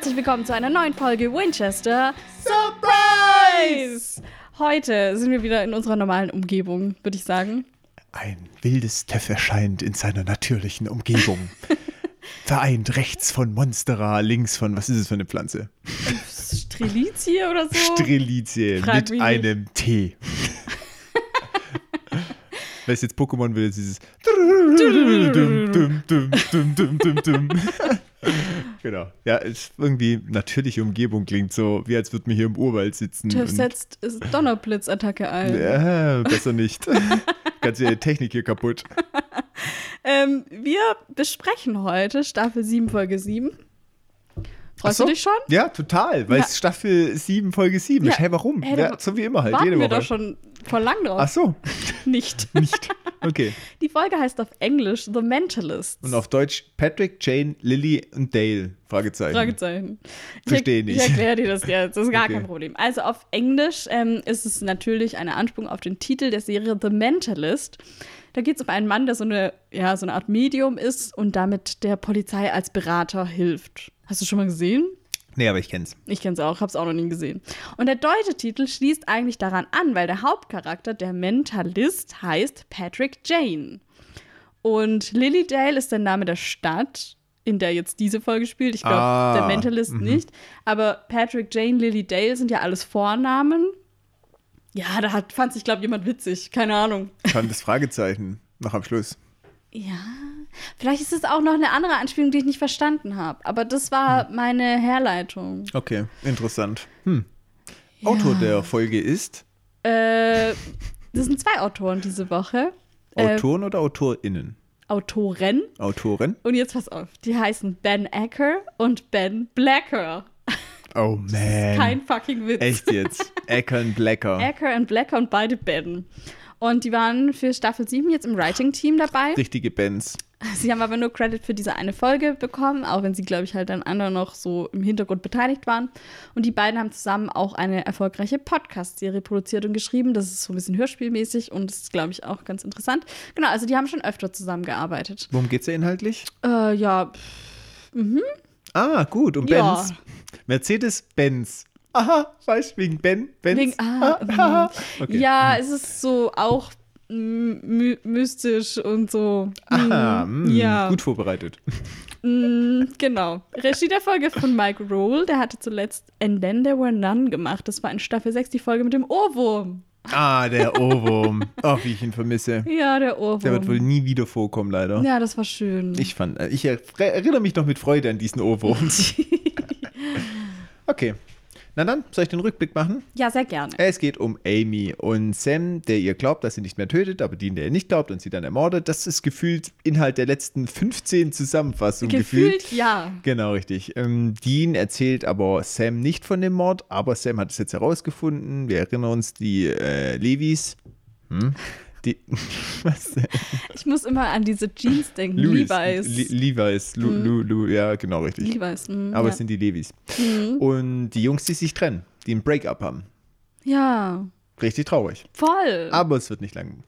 herzlich willkommen zu einer neuen Folge Winchester Surprise! Heute sind wir wieder in unserer normalen Umgebung, würde ich sagen. Ein wildes Teff erscheint in seiner natürlichen Umgebung. Vereint rechts von Monstera, links von, was ist es für eine Pflanze? Strelizie oder so? Strelizie Frag mit nicht. einem T. Weil es jetzt Pokémon will, ist dieses. Genau. Ja, ist irgendwie natürliche Umgebung klingt so, wie als würde man hier im Urwald sitzen. Und- setzt Donnerblitzattacke ein. ja, besser nicht. Ganze Technik hier kaputt. Ähm, wir besprechen heute Staffel 7, Folge 7. Freust so. du dich schon? Ja, total, weil Ja. es Staffel 7, Folge 7 ist. Ja, Hey, warum? hey, ja, so wie immer halt, Warten jede wir Woche. doch schon vor lang drauf. Ach so, Nicht. nicht. Okay. Die Folge heißt auf Englisch The Mentalists. Und auf Deutsch Patrick, Jane, Lily und Dale? Fragezeichen. Fragezeichen. Versteh ich, nicht. Ich erkläre dir das jetzt, das ist gar Okay. kein Problem. Also auf Englisch ähm, ist es natürlich eine Anspielung auf den Titel der Serie The Mentalist. Da geht es um einen Mann, der so eine, ja, so eine Art Medium ist und damit der Polizei als Berater hilft. Hast du schon mal gesehen? Nee, aber ich kenn's. Ich kenne es auch, habe es auch noch nie gesehen. Und der deutsche Titel schließt eigentlich daran an, weil der Hauptcharakter, der Mentalist, heißt Patrick Jane. Und Lilydale ist der Name der Stadt, in der jetzt diese Folge spielt. Ich glaube, Ah, der Mentalist nicht. Aber Patrick, Jane, Lilydale sind ja alles Vornamen. Ja, da hat, fand sich, glaube ich, jemand witzig. Keine Ahnung. Kann das Fragezeichen noch am Schluss. Ja, vielleicht ist es auch noch eine andere Anspielung, die ich nicht verstanden habe. Aber das war Hm. meine Herleitung. Okay, interessant. Hm. Autor der Folge ist Äh, das sind zwei Autoren diese Woche. Äh, Autoren oder AutorInnen? Autoren. Autorin? Und jetzt pass auf, die heißen Ben Acker und Ben Blacker. Oh man. Kein fucking Witz. Echt jetzt? Eckern Blacker. Acker und Blacker und beide Ben. Und die waren für Staffel 7 jetzt im Writing-Team dabei. Richtige Bands. Sie haben aber nur Credit für diese eine Folge bekommen, auch wenn sie, glaube ich, halt an anderen noch so im Hintergrund beteiligt waren. Und die beiden haben zusammen auch eine erfolgreiche Podcast-Serie produziert und geschrieben. Das ist so ein bisschen hörspielmäßig und ist, glaube ich, auch ganz interessant. Genau, also die haben schon öfter zusammengearbeitet. Worum geht's da inhaltlich? Äh, ja, Ah, gut, um Ja. Benz. Mercedes-Benz. Aha, weißt du, wegen Ben? Benz? Wegen, ah, aha. Okay. ja, es ist so auch my mystisch und so. Aha, mh, ja. gut vorbereitet. Genau. Regie der Folge von Mike Roll, der hatte zuletzt And Then There Were None gemacht. Das war in Staffel 6 die Folge mit dem Ohrwurm. Ah, der Ohrwurm. Oh, wie ich ihn vermisse. Ja, der Ohrwurm. Der wird wohl nie wieder vorkommen, leider. ja, das war schön. Ich fand, äh, ich er- erinnere mich noch mit Freude an diesen Ohrwurm. Okay. Na dann, soll ich den Rückblick machen? ja, sehr gerne. Es geht um Amy und Sam, der ihr glaubt, dass sie nicht mehr tötet, aber den, der ihr nicht glaubt und sie dann ermordet. Das ist gefühlt Inhalt der letzten 15 Zusammenfassungen. Gefühlt, ja. Genau, richtig. Ähm, Dean erzählt aber Sam nicht von dem Mord, aber Sam hat es jetzt herausgefunden. Wir erinnern uns, die äh, Levis. Hm? Die, was? Ich muss immer an diese Jeans denken. Louis. Levi's. Le Levi's. Lu, Lu, Lu, ja, genau, richtig. Levi's. mm, Aber ja. es sind die Levis. Und die Jungs, die sich trennen, die ein Break-up haben. ja, Richtig traurig. voll. Aber es wird nicht lang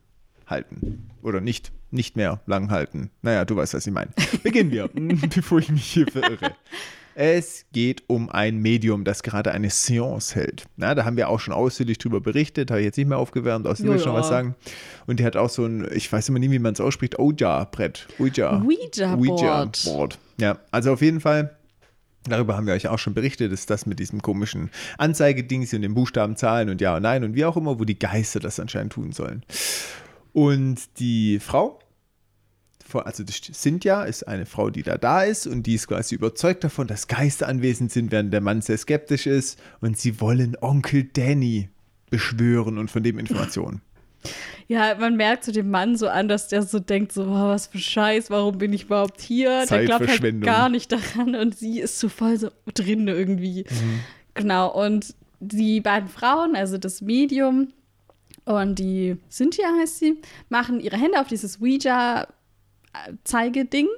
halten. Oder nicht, nicht mehr lang halten. Naja, du weißt, was ich meine. Beginnen wir, bevor ich mich hier verirre. Es geht um ein Medium, das gerade eine Seance hält. Na, da haben wir auch schon ausführlich drüber berichtet, habe ich jetzt nicht mehr aufgewärmt, außerdem will ich schon was sagen. Und die hat auch so ein, ich weiß immer nie, wie man es ausspricht, Ouija-Brett. Ouija. Ouija-Board. Ouija-Board. Ja, also auf jeden Fall Darüber haben wir euch auch schon berichtet, ist das mit diesem komischen Anzeigedings und den Buchstabenzahlen und ja und nein und wie auch immer, wo die Geister das anscheinend tun sollen. Und die Frau, also Cynthia ist eine Frau, die da da ist und die ist quasi überzeugt davon, dass Geister anwesend sind, während der Mann sehr skeptisch ist und sie wollen Onkel Danny beschwören und von dem Informationen. Ja, man merkt zu dem Mann so an, dass der so denkt, so, oh, was für Scheiß, warum bin ich überhaupt hier? Der glaubt halt Zeitverschwendung. gar nicht daran und sie ist so voll so drin irgendwie. Genau, und die beiden Frauen, also das Medium und die Cynthia heißt sie, machen ihre Hände auf dieses Ouija-Zeigeding.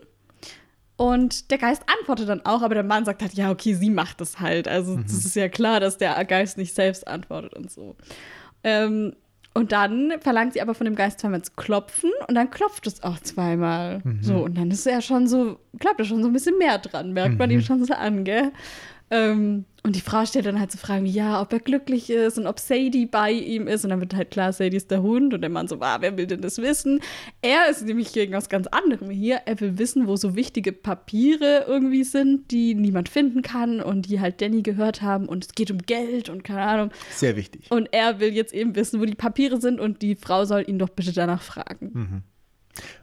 Und der Geist antwortet dann auch, aber der Mann sagt halt, ja, okay, sie macht das halt. Also es ist ja klar, dass der Geist nicht selbst antwortet und so. Ähm, und dann verlangt sie aber von dem Geist zweimal zu klopfen und dann klopft es auch zweimal. So, und dann ist er schon so, klappt er schon so ein bisschen mehr dran, merkt man ihm schon so an, gell? Ähm, und die Frau stellt dann halt so Fragen wie, ja, ob er glücklich ist und ob Sadie bei ihm ist. Und dann wird halt klar, Sadie ist der Hund. Und der Mann so, ah, wer will denn das wissen? Er ist nämlich gegen was ganz anderem hier. Er will wissen, wo so wichtige Papiere irgendwie sind, die niemand finden kann und die halt Danny gehört haben. Und es geht um Geld und keine Ahnung. Sehr wichtig. Und er will jetzt eben wissen, wo die Papiere sind. Und die Frau soll ihn doch bitte danach fragen. Mhm.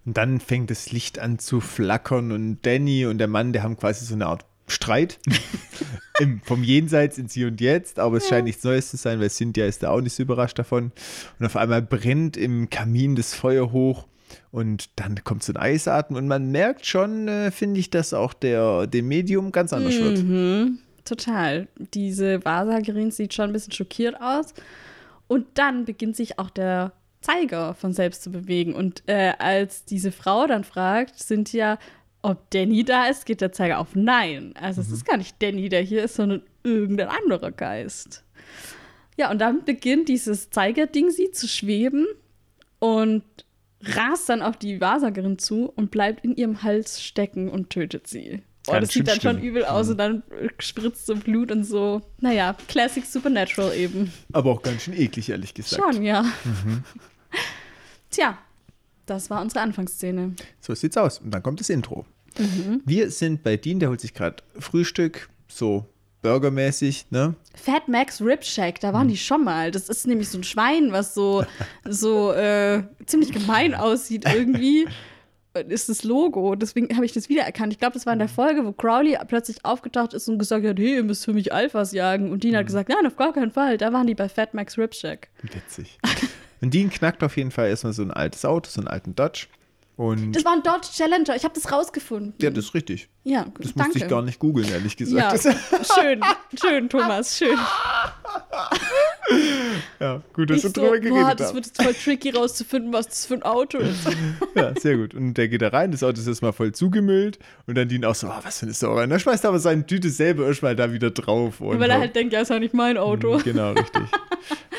Und dann fängt das Licht an zu flackern und Danny und der Mann, der haben quasi so eine Art Streit Im, vom Jenseits ins Hier und Jetzt, aber es ja. scheint nichts Neues zu sein, weil Cynthia ist da auch nicht so überrascht davon. Und auf einmal brennt im Kamin das Feuer hoch und dann kommt so ein Eisatmen und man merkt schon, äh, finde ich, dass auch der, dem Medium ganz anders mhm. wird. Total. Diese Wahrsagerin sieht schon ein bisschen schockiert aus. Und dann beginnt sich auch der Zeiger von selbst zu bewegen. Und äh, als diese Frau dann fragt, Cynthia, ob Danny da ist, geht der Zeiger auf Nein. Also mhm. es ist gar nicht Danny, der hier ist, sondern irgendein anderer Geist. Ja, und dann beginnt dieses Zeigerding sie zu schweben und rast dann auf die Wahrsagerin zu und bleibt in ihrem Hals stecken und tötet sie. Oh, das sieht dann schon übel aus mhm. und dann spritzt so Blut und so. Naja, Classic Supernatural eben. Aber auch ganz schön eklig, ehrlich gesagt. Schon, ja. Mhm. Tja, das war unsere Anfangsszene. So sieht's aus. Und dann kommt das Intro. Mhm. Wir sind bei Dean, der holt sich gerade Frühstück, so burgermäßig, ne? Fat Max Rib Shack, da waren mhm. die schon mal. Das ist nämlich so ein Schwein, was so, so äh, ziemlich gemein aussieht irgendwie. ist das Logo. Deswegen habe ich das wiedererkannt. Ich glaube, das war in der Folge, wo Crowley plötzlich aufgetaucht ist und gesagt hat, hey, ihr müsst für mich Alphas jagen. Und Dean mhm. hat gesagt, nein, auf gar keinen Fall. Da waren die bei Fat Max Rib Shack. Witzig. Und Dean knackt auf jeden Fall erstmal so ein altes Auto, so einen alten Dodge. Und das war ein Dodge Challenger. Ich habe das rausgefunden. Ja, das ist richtig. Ja, Das danke. musste ich gar nicht googeln, ehrlich gesagt. Ja, schön, schön, Thomas, schön. Ja, gut, dass wir so, drüber geredet boah, das wird jetzt voll tricky rauszufinden, was das für ein Auto ist. Ja, sehr gut. Und der geht da rein, das Auto ist erstmal voll zugemüllt und dann dient auch so, oh, was für eine Sauerei. Und dann schmeißt er aber seine Tüte selber erstmal da wieder drauf. Und Weil er halt denkt, ja, ist ja nicht mein Auto. Mhm, genau, richtig.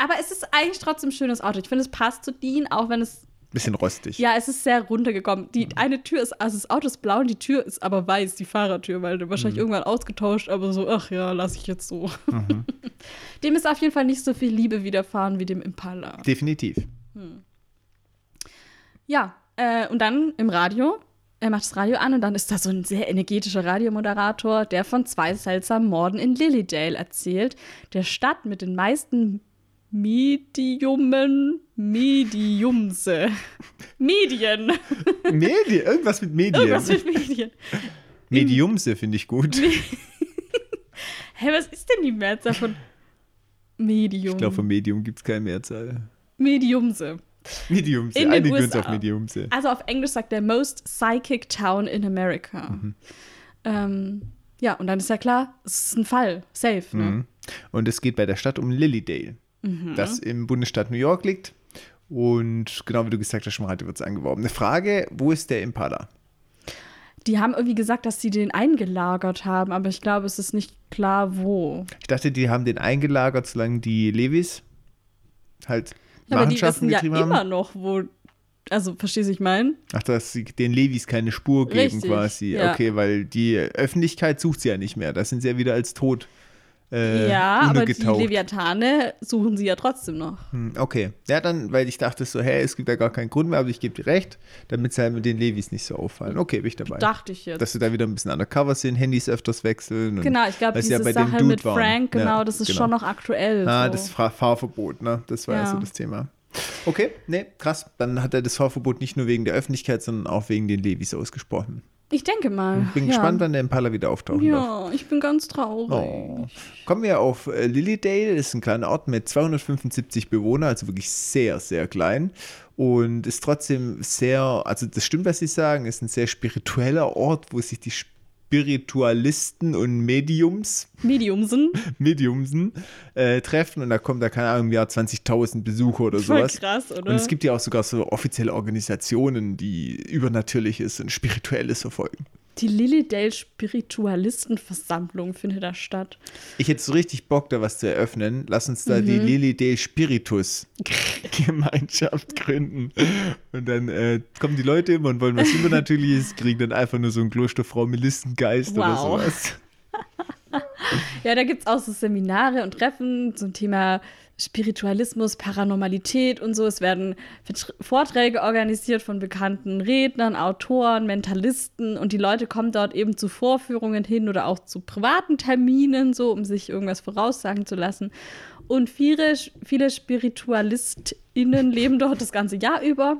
aber es ist eigentlich trotzdem ein schönes Auto. Ich finde, es passt zu Dean, auch wenn es Bisschen rostig. Ja, es ist sehr runtergekommen. Die eine Tür ist, also das Auto ist blau und die Tür ist aber weiß, die Fahrertür, weil wahrscheinlich mhm. irgendwann ausgetauscht, aber so, ach ja, lasse ich jetzt so. Mhm. dem ist auf jeden Fall nicht so viel Liebe widerfahren wie dem Impala. Definitiv. Hm. Ja, äh, und dann im Radio, er macht das Radio an und dann ist da so ein sehr energetischer Radiomoderator, der von zwei seltsamen Morden in Lilydale erzählt, der Stadt mit den meisten Mediumen, Mediumse. Medien. Medien, irgendwas mit Medien. Irgendwas mit Medien. Mediumse finde ich gut. Hä, hey, was ist denn die Mehrzahl von Medium? Ich glaube, von Medium gibt es keine Mehrzahl. Mediumse. Mediumse, in einige uns auf Mediumse. Also auf Englisch sagt der Most Psychic Town in America. Mhm. Ähm, ja, und dann ist ja klar, es ist ein Fall, safe. Ne? Mhm. Und es geht bei der Stadt um Lilydale mhm. das im Bundesstaat New York liegt. Und genau wie du gesagt hast, schon heute wird es angeworben. Eine Frage, wo ist der Impala? Die haben irgendwie gesagt, dass sie den eingelagert haben, aber ich glaube, es ist nicht klar, wo. Ich dachte, die haben den eingelagert, solange die Levis halt ja, aber die wissen ja haben. immer noch, wo. Also, verstehst du, ich meine? Ach, dass sie den Levis keine Spur geben Richtig, quasi. Ja. Okay, weil die Öffentlichkeit sucht sie ja nicht mehr. Da sind sie ja wieder als tot äh, ja, aber die Leviathane suchen sie ja trotzdem noch. Hm, okay. Ja, dann, weil ich dachte so, hey, es gibt ja gar keinen Grund mehr, aber ich gebe dir recht, damit sie halt mit den Levis nicht so auffallen. Okay, bin ich dabei. Dachte ich jetzt. Dass sie da wieder ein bisschen undercover sind, Handys öfters wechseln. genau, ich glaube, diese ja bei Sache mit Frank, waren. genau, ja, das ist genau. schon noch aktuell. Ah, so. das Fahr Fahrverbot, ne? Das war ja. so das Thema. Okay, nee, krass. Dann hat er das Fahrverbot nicht nur wegen der Öffentlichkeit, sondern auch wegen den Levis ausgesprochen. Ich denke mal. Ich bin ja. gespannt, wann der Impala wieder auftauchen Ja, darf. ich bin ganz traurig. Oh. Kommen wir auf äh, Lilydale. Das ist ein kleiner Ort mit 275 Bewohnern, also wirklich sehr, sehr klein. Und ist trotzdem sehr, also das stimmt, was Sie sagen, ist ein sehr spiritueller Ort, wo sich die Spiritualisten und Mediums. Mediumsen. Mediumsen äh, treffen und da kommen da, keine Ahnung, im Jahr 20.000 Besucher oder Voll sowas. krass, oder? Und es gibt ja auch sogar so offizielle Organisationen, die Übernatürliches und Spirituelles verfolgen. Die Lilydale Spiritualistenversammlung findet da statt. Ich hätte so richtig Bock, da was zu eröffnen. Lass uns da mhm. die Lilydale Spiritus Gemeinschaft gründen. Und dann äh, kommen die Leute immer und wollen was Übernatürliches, kriegen dann einfach nur so einen Klosterfrau Melissengeist wow. oder sowas. Ja, da gibt es auch so Seminare und Treffen zum Thema Spiritualismus, Paranormalität und so. Es werden Vorträge organisiert von bekannten Rednern, Autoren, Mentalisten und die Leute kommen dort eben zu Vorführungen hin oder auch zu privaten Terminen, so um sich irgendwas voraussagen zu lassen. Und viele, viele SpiritualistInnen leben dort das ganze Jahr über.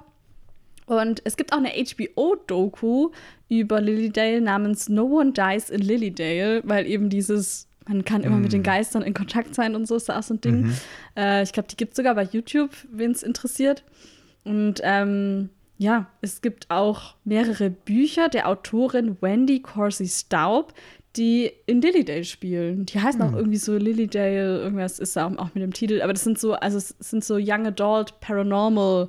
Und es gibt auch eine HBO-Doku über Lilydale namens No One Dies in Lilydale, weil eben dieses man kann immer mm. mit den mm. Geistern in Kontakt sein und so ist da auch so ein Ding. Mhm. Äh, ich glaube, die gibt es sogar bei YouTube, wen es interessiert. Und ähm, ja, es gibt auch mehrere Bücher der Autorin Wendy Corsi Staub, die in Lilydale spielen. Die heißen mhm. auch irgendwie so Lilydale, irgendwas ist da auch mit dem Titel. Aber das sind so, also es sind so Young Adult Paranormal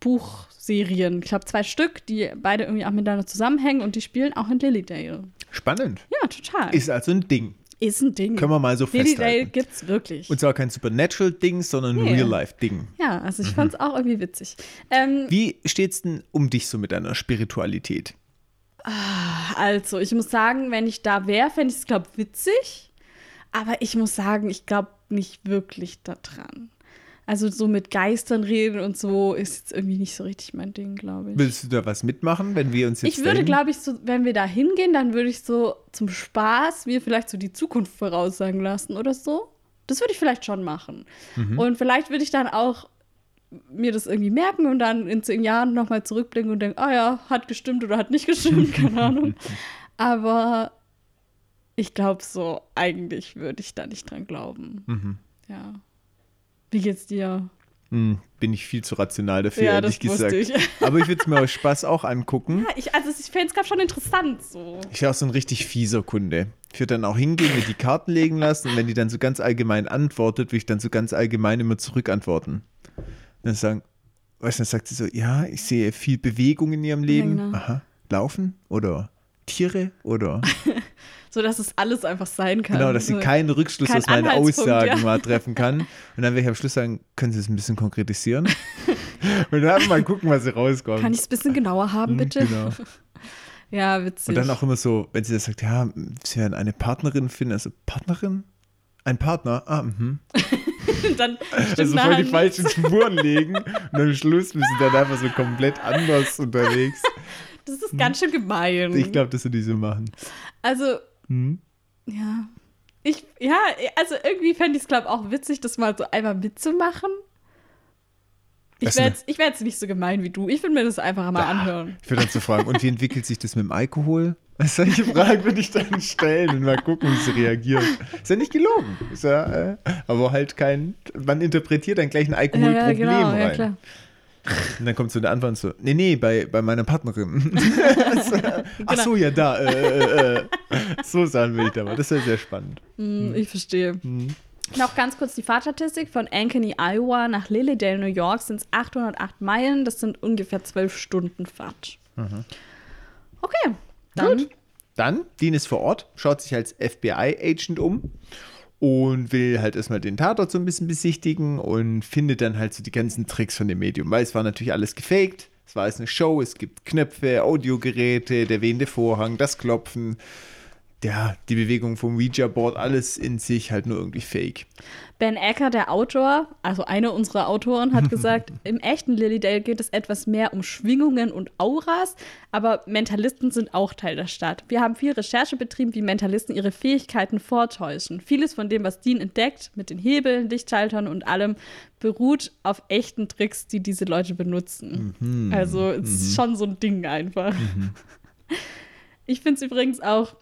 Buchserien. Ich glaube, zwei Stück, die beide irgendwie auch miteinander zusammenhängen und die spielen auch in Lilydale. Spannend. Ja, total. Ist also ein Ding. Ist ein Ding. Können wir mal so festhalten. Lilydale gibt's wirklich. Und zwar kein Supernatural-Ding, sondern ein nee. Real-Life-Ding. Ja, also ich mhm. fand es auch irgendwie witzig. Ähm, Wie steht's denn um dich so mit deiner Spiritualität? Ah, also, ich muss sagen, wenn ich da wäre, fände ich es, glaube ich, witzig. Aber ich muss sagen, ich glaube nicht wirklich daran. Also so mit Geistern reden und so ist jetzt irgendwie nicht so richtig mein Ding, glaube ich. Willst du da was mitmachen, wenn wir uns jetzt. Ich würde, glaube ich, so, wenn wir da hingehen, dann würde ich so zum Spaß mir vielleicht so die Zukunft voraussagen lassen oder so. Das würde ich vielleicht schon machen. Mhm. Und vielleicht würde ich dann auch mir das irgendwie merken und dann in zehn Jahren nochmal zurückblicken und denken, ah ja, hat gestimmt oder hat nicht gestimmt, keine Ahnung. Aber ich glaube so, eigentlich würde ich da nicht dran glauben. Mhm. Ja. Wie geht's dir? Hm, bin ich viel zu rational dafür, ja, ehrlich gesagt. Ich. Aber ich würde es mir aus Spaß auch angucken. Ja, ich, also ich fände es gerade schon interessant so. Ich wäre auch so ein richtig fieser Kunde. Ich würde dann auch hingehen, mir die Karten legen lassen und wenn die dann so ganz allgemein antwortet, würde ich dann so ganz allgemein immer zurückantworten. Und dann sagen, weißt du, dann sagt sie so, ja, ich sehe viel Bewegung in ihrem Leben. Ja, genau. Aha, laufen oder Tiere oder so dass es alles einfach sein kann. Genau, dass sie keinen Rückschluss Kein aus meinen Aussagen ja. mal treffen kann. Und dann werde ich am Schluss sagen, können Sie es ein bisschen konkretisieren? und dann mal gucken, was sie rauskommt. Kann ich es ein bisschen genauer haben, hm, bitte? Genau. ja, witzig. Und dann auch immer so, wenn sie das sagt, ja, sie werden eine Partnerin finden, also Partnerin? Ein Partner? Ah, mhm. dann also voll die falschen Spuren legen und am Schluss sind sie dann einfach so komplett anders unterwegs. Das ist ganz schön gemein. Ich glaube, dass sie die so machen. Also, hm? Ja. Ich, ja, also irgendwie fände ich es, glaube ich, auch witzig, das mal so einmal mitzumachen. Ich wäre jetzt, wär jetzt nicht so gemein wie du. Ich würde mir das einfach mal ja, anhören. Ich würde dann so fragen, und wie entwickelt sich das mit dem Alkohol? Solche Fragen würde ich dann stellen und mal gucken, wie sie reagieren. Ist ja nicht gelogen. Ist ja, äh, aber halt kein, man interpretiert dann gleich ein Alkoholproblem ja, genau, rein. Ja, klar. Und dann kommt so eine Antwort so, nee, nee, bei, bei meiner Partnerin. Ach so, ja, da. Äh, äh, äh. So sagen will ich da mal. Das ist ja sehr spannend. Mm, ich verstehe. Mm. Noch ganz kurz die Fahrtstatistik von Ankeny, Iowa nach Lilydale, New York sind es 808 Meilen. Das sind ungefähr 12 Stunden Fahrt. Mhm. Okay, dann. Gut. Dann, Dean ist vor Ort, schaut sich als FBI-Agent um und will halt erstmal den Tatort so ein bisschen besichtigen und findet dann halt so die ganzen Tricks von dem Medium, weil es war natürlich alles gefaked. Es war alles eine Show, es gibt Knöpfe, Audiogeräte, der wehende Vorhang, das Klopfen ja, die Bewegung vom Ouija-Board, alles in sich halt nur irgendwie fake. Ben Ecker, der Autor, also einer unserer Autoren, hat gesagt, im echten Lilydale geht es etwas mehr um Schwingungen und Auras, aber Mentalisten sind auch Teil der Stadt. Wir haben viel Recherche betrieben, wie Mentalisten ihre Fähigkeiten vortäuschen. Vieles von dem, was Dean entdeckt, mit den Hebeln, Lichtschaltern und allem, beruht auf echten Tricks, die diese Leute benutzen. Mhm. Also es mhm. ist schon so ein Ding einfach. Mhm. Ich finde es übrigens auch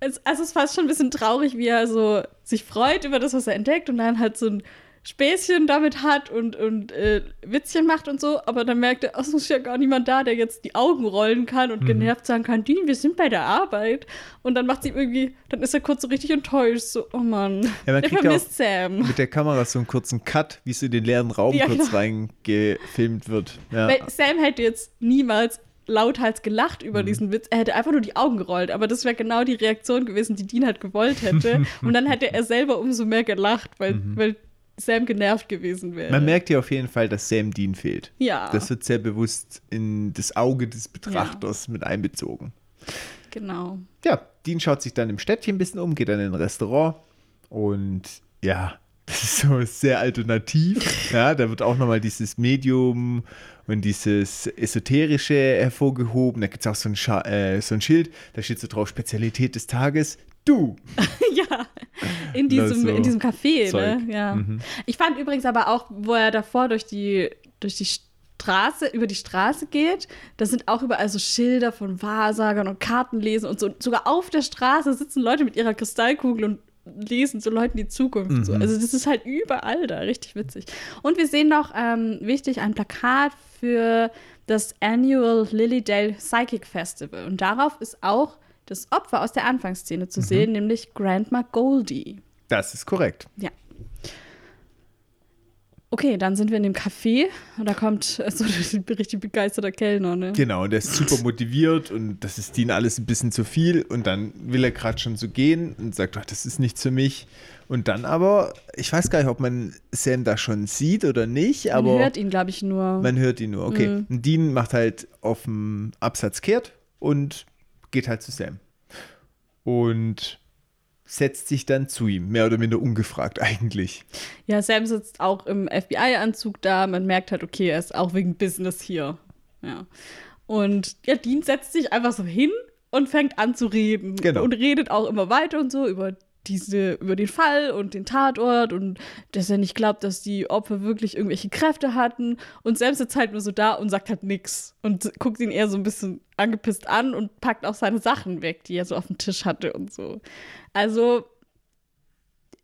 es, also es ist fast schon ein bisschen traurig, wie er so sich freut über das, was er entdeckt und dann halt so ein Späßchen damit hat und, und äh, Witzchen macht und so, aber dann merkt er, oh, es ist ja gar niemand da, der jetzt die Augen rollen kann und mhm. genervt sagen kann, Dean, wir sind bei der Arbeit. Und dann macht sie irgendwie, dann ist er kurz so richtig enttäuscht, so, oh Mann, ja, man der vermisst Sam. Mit der Kamera so einen kurzen Cut, wie es in den leeren Raum ja, kurz genau. reingefilmt wird. Ja. Weil Sam hätte jetzt niemals lauthals gelacht über mhm. diesen Witz. Er hätte einfach nur die Augen gerollt. Aber das wäre genau die Reaktion gewesen, die Dean halt gewollt hätte. Und dann hätte er selber umso mehr gelacht, weil, mhm. weil Sam genervt gewesen wäre. Man merkt ja auf jeden Fall, dass Sam Dean fehlt. Ja. Das wird sehr bewusst in das Auge des Betrachters ja. mit einbezogen. Genau. Ja, Dean schaut sich dann im Städtchen ein bisschen um, geht dann in ein Restaurant und ja, das ist so sehr alternativ. Ja, da wird auch nochmal dieses Medium und dieses Esoterische hervorgehoben. Da gibt es auch so ein, Scha äh, so ein Schild, da steht so drauf, Spezialität des Tages, du. ja, in diesem, so in diesem Café, ne? Ja. Mhm. Ich fand übrigens aber auch, wo er davor durch die, durch die Straße, über die Straße geht, da sind auch überall so Schilder von Wahrsagern und Kartenlesen und so. Und sogar auf der Straße sitzen Leute mit ihrer Kristallkugel und lesen so Leuten die Zukunft. So. Mhm. Also das ist halt überall da, richtig witzig. Und wir sehen noch, ähm, wichtig, ein Plakat für das Annual Lilydale Psychic Festival. Und darauf ist auch das Opfer aus der Anfangsszene Mhm. zu sehen, nämlich Grandma Goldie. Das ist korrekt. Ja. Okay, dann sind wir in dem Café und da kommt äh, so ein richtig begeisterter Kellner, ne? Genau, und der ist super motiviert und das ist Dean alles ein bisschen zu viel und dann will er gerade schon so gehen und sagt, ach, das ist nichts für mich. Und dann aber, ich weiß gar nicht, ob man Sam da schon sieht oder nicht, aber Man hört ihn, glaube ich, nur. man hört ihn nur. Okay, Mhm. und Dean macht halt auf dem Absatz kehrt und geht halt zu Sam. Und setzt sich dann zu ihm, mehr oder minder ungefragt eigentlich. Ja, Sam sitzt auch im FBI-Anzug da. Man merkt halt, okay, er ist auch wegen Business hier. Ja. Und ja, Dean setzt sich einfach so hin und fängt an zu reden. Genau. Und redet auch immer weiter und so über diese, über den Fall und den Tatort und dass er nicht glaubt, dass die Opfer wirklich irgendwelche Kräfte hatten. Und Sam sitzt halt nur so da und sagt halt nix. Und guckt ihn eher so ein bisschen angepisst an und packt auch seine Sachen weg, die er so auf dem Tisch hatte und so. Also,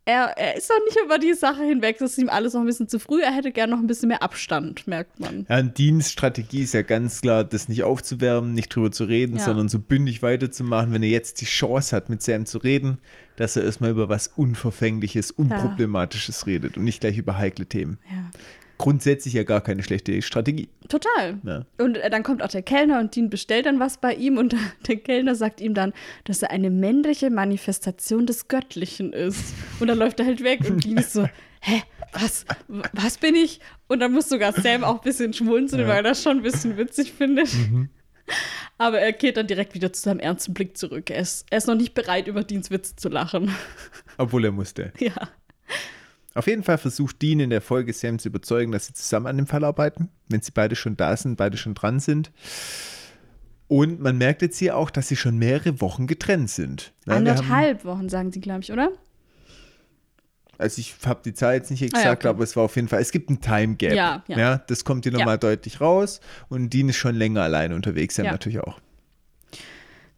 er, er ist noch nicht über die Sache hinweg. Das ist ihm alles noch ein bisschen zu früh. Er hätte gern noch ein bisschen mehr Abstand, merkt man. Ja, und Deans Strategie ist ja ganz klar, das nicht aufzuwärmen, nicht drüber zu reden, Ja. sondern so bündig weiterzumachen, wenn er jetzt die Chance hat, mit Sam zu reden, dass er erstmal über was Unverfängliches, Unproblematisches redet und nicht gleich über heikle Themen. Ja. Grundsätzlich ja gar keine schlechte Strategie. Total. Ja. Und äh, dann kommt auch der Kellner und Dean bestellt dann was bei ihm und der Kellner sagt ihm dann, dass er eine männliche Manifestation des Göttlichen ist. Und dann läuft er halt weg und Dean ist so, hä, was, was bin ich? Und dann muss sogar Sam auch ein bisschen schmunzeln, Ja. weil er das schon ein bisschen witzig findet. Aber er kehrt dann direkt wieder zu seinem ernsten Blick zurück. Er ist, er ist noch nicht bereit, über Deans Witz zu lachen. Obwohl er musste. ja. Auf jeden Fall versucht Dean in der Folge Sam zu überzeugen, dass sie zusammen an dem Fall arbeiten, wenn sie beide schon da sind, beide schon dran sind. Und man merkt jetzt hier auch, dass sie schon mehrere Wochen getrennt sind. Ja, wir haben- Anderthalb Wochen, sagen sie, glaube ich, oder? Also ich habe die Zahl jetzt nicht Ah, exakt, ja, okay. aber es war auf jeden Fall, es gibt ein Time Gap. Ja, ja. das kommt hier Ja. nochmal deutlich raus. Und Dean ist schon länger allein unterwegs, Sam Ja. natürlich auch.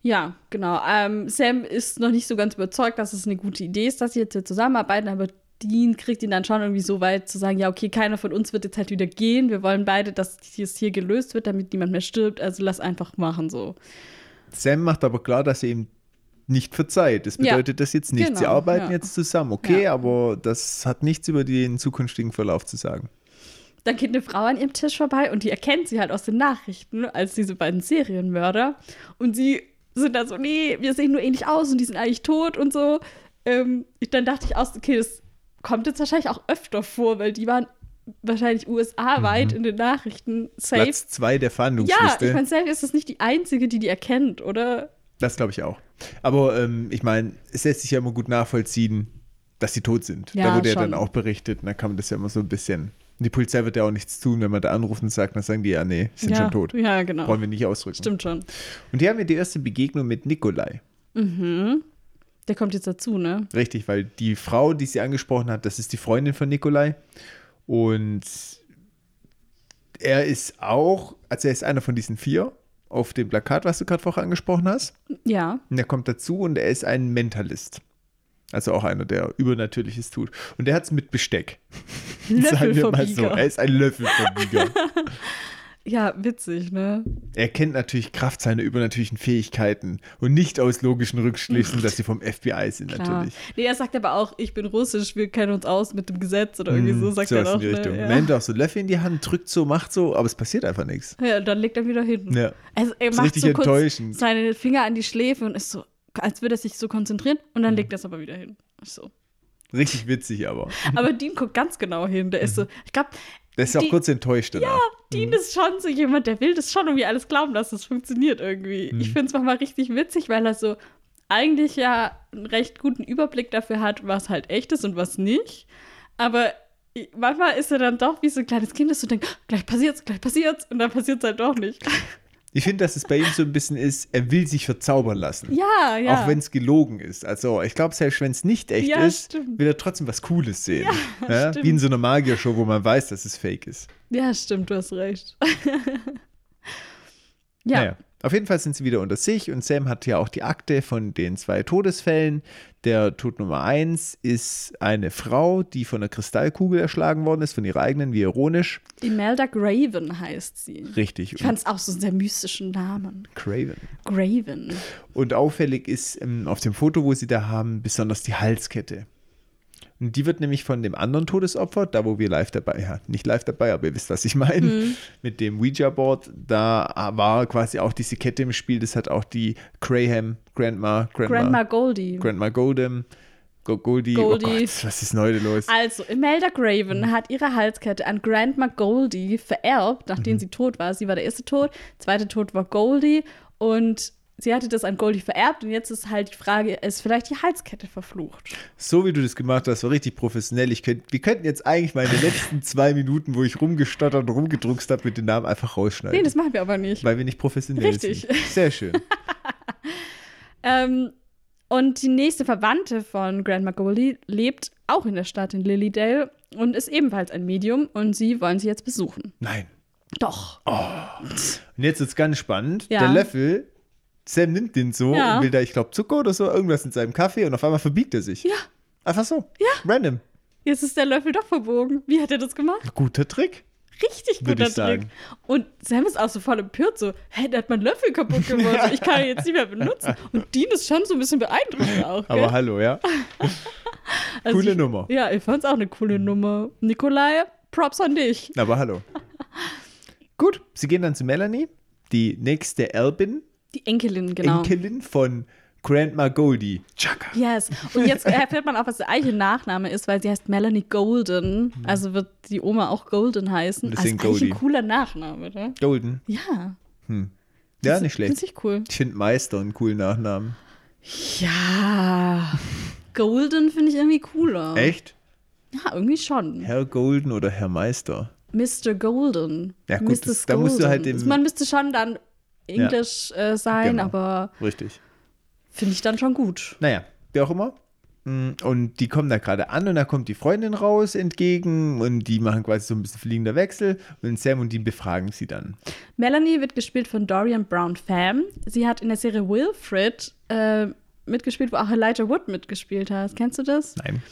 Ja, genau. Ähm, Sam ist noch nicht so ganz überzeugt, dass es eine gute Idee ist, dass sie jetzt hier zusammenarbeiten, aber Dean kriegt ihn dann schon irgendwie so weit zu sagen, ja, okay, keiner von uns wird jetzt halt wieder gehen. Wir wollen beide, dass es hier gelöst wird, damit niemand mehr stirbt. Also lass einfach machen so. Sam macht aber klar, dass er ihm nicht verzeiht. Das Ja, bedeutet das jetzt nicht. Sie genau, arbeiten ja. jetzt zusammen, okay, Ja. aber das hat nichts über den zukünftigen Verlauf zu sagen. Dann geht eine Frau an ihrem Tisch vorbei und die erkennt sie halt aus den Nachrichten als diese beiden Serienmörder. Und sie sind da so, nee, wir sehen nur ähnlich aus und die sind eigentlich tot und so. Ähm, ich, dann dachte ich aus, okay, das kommt jetzt wahrscheinlich auch öfter vor, weil die waren wahrscheinlich USA-weit in den Nachrichten safe. Mhm. Platz zwei der ja, Fahndungsliste. ich meine, safe ist das nicht die einzige, die die erkennt, oder? das glaube ich auch. Aber ähm, ich meine, es lässt sich ja immer gut nachvollziehen, dass sie tot sind. Ja, da wurde ja schon. dann auch berichtet. Und da kann man das ja immer so ein bisschen. Die Polizei wird ja auch nichts tun, wenn man da anruft und sagt, dann sagen die ja, nee, sind ja, schon tot. Ja, genau. Wollen wir nicht ausdrücken. Stimmt schon. Und die haben ja die erste Begegnung mit Nikolai. Mhm. Der kommt jetzt dazu, ne? Richtig, weil die Frau, die sie angesprochen hat, das ist die Freundin von Nikolai. Und er ist auch, also er ist einer von diesen vier auf dem Plakat, was du gerade vorher angesprochen hast. Ja. Und er kommt dazu und er ist ein Mentalist. Also auch einer, der Übernatürliches tut. Und der hat es mit Besteck. Sagen wir mal so. Er ist ein Löffelverbieger. Ja, witzig, ne? er kennt natürlich Kraft seiner übernatürlichen Fähigkeiten und nicht aus logischen Rückschlüssen, dass sie vom FBI sind, Klar. natürlich. Nee, er sagt aber auch, ich bin russisch, wir kennen uns aus mit dem Gesetz oder irgendwie so, sagt er Sowas doch. in die Richtung. Ne? Er nimmt auch so Löffel in die Hand, drückt so, macht so, aber es passiert einfach nichts. Ja. ja, dann legt er wieder hin. Ja. Also er macht richtig so kurz seine Finger an die Schläfe und ist so, als würde er sich so konzentrieren und Mhm. dann legt er es aber wieder hin. So. Richtig witzig aber. Aber Dean guckt ganz genau hin. Der ist Mhm. so, ich glaube, Der ist auch Die- kurz enttäuscht danach. Ja, Dean ist schon so jemand, der will das schon irgendwie alles glauben, dass das funktioniert irgendwie. Mhm. Ich finde es manchmal richtig witzig, weil er so eigentlich ja einen recht guten Überblick dafür hat, was halt echt ist und was nicht. Aber manchmal ist er dann doch wie so ein kleines Kind, das so denkt, "Ah, gleich passiert's, gleich passiert's und dann passiert's halt doch nicht. Ich finde, dass es bei ihm so ein bisschen ist, er will sich verzaubern lassen. ja, ja. Auch wenn es gelogen ist. Also, ich glaube, selbst wenn es nicht echt Ja, ist, stimmt. will er trotzdem was Cooles sehen. Ja, stimmt. Wie in so einer Magiershow, wo man weiß, dass es fake ist. ja, stimmt, du hast recht. ja. Naja, auf jeden Fall sind sie wieder unter sich und Sam hat ja auch die Akte von den zwei Todesfällen. Der Tod Nummer eins ist eine Frau, die von einer Kristallkugel erschlagen worden ist, von ihrer eigenen, wie ironisch. Imelda Graven heißt sie. Richtig. Ich fand es auch so einen sehr mystischen Namen. Craven. Graven. Und auffällig ist ähm, auf dem Foto, wo sie da haben, besonders die Halskette. Und die wird nämlich von dem anderen Todesopfer, da wo wir live dabei, ja, nicht live dabei, aber ihr wisst, was ich meine, Mhm. mit dem Ouija-Board, da war quasi auch diese Kette im Spiel, das hat auch die Graham, Grandma, Grandma, Grandma Goldie. Grandma Goldem, Go Goldie, Goldie. oh Gott, was ist denn heute los? Also, Imelda Graven hat ihre Halskette an Grandma Goldie vererbt, nachdem Mhm. sie tot war. Sie war der erste Tod, zweite Tod war Goldie und sie hatte das an Goldie vererbt und jetzt ist halt die Frage, ist vielleicht die Halskette verflucht? So wie du das gemacht hast, war richtig professionell. Ich könnt, wir könnten jetzt eigentlich meine letzten zwei Minuten, wo ich rumgestottert und rumgedruckst habe, mit den Namen einfach rausschneiden. Nee, das machen wir aber nicht. Weil wir nicht professionell Richtig. sind. Sehr schön. Ähm, und die nächste Verwandte von Grandma Goldie lebt auch in der Stadt in Lilydale und ist ebenfalls ein Medium und sie wollen sie jetzt besuchen. Nein. Doch. Und jetzt ist ganz spannend. Ja. Der Löffel, Sam nimmt den so Ja. und will da, ich glaube, Zucker oder so, irgendwas in seinem Kaffee und auf einmal verbiegt er sich. Ja. Einfach so. Ja. Random. Jetzt ist der Löffel doch verbogen. Wie hat er das gemacht? Guter Trick. Richtig guter ich sagen. Trick. Und Sam ist auch so voll empört, so, hä, der hat meinen Löffel kaputt gemacht. Ich kann ihn jetzt nicht mehr benutzen. Und Dean ist schon so ein bisschen beeindruckt auch. Gell? Aber hallo, ja. Also coole ich, Nummer. Ja, ich fand's auch eine coole Nummer. Nikolai, Props an dich. Aber hallo. Gut, sie gehen dann zu Melanie, die nächste Albin, Die Enkelin, genau. Enkelin von Grandma Goldie. Chaka. Yes. Und jetzt erfährt man auch, was der eigentliche Nachname ist, weil sie heißt Melanie Golden. Also wird die Oma auch Golden heißen. Und Also ist eigentlich ein cooler Nachname, ne? Golden. Ja. Ja, nicht schlecht. Finde ich cool. Ich finde Meister einen coolen Nachnamen. Ja. Golden finde ich irgendwie cooler. Echt? Ja, irgendwie schon. Herr Golden oder Herr Meister? Mr. Golden. Ja, gut, das- da musst du halt im- Man müsste schon dann Englisch äh, sein, Genau. aber Richtig. finde ich dann schon gut. Naja, wie auch immer. Mm, Und die kommen da gerade an und da kommt die Freundin raus entgegen und die machen quasi so ein bisschen fliegender Wechsel und Sam und die befragen sie dann. Melanie wird gespielt von Dorian Brown Pham. Sie hat in der Serie Wilfred äh, mitgespielt, wo auch Elijah Wood mitgespielt hat. Kennst du das? Nein.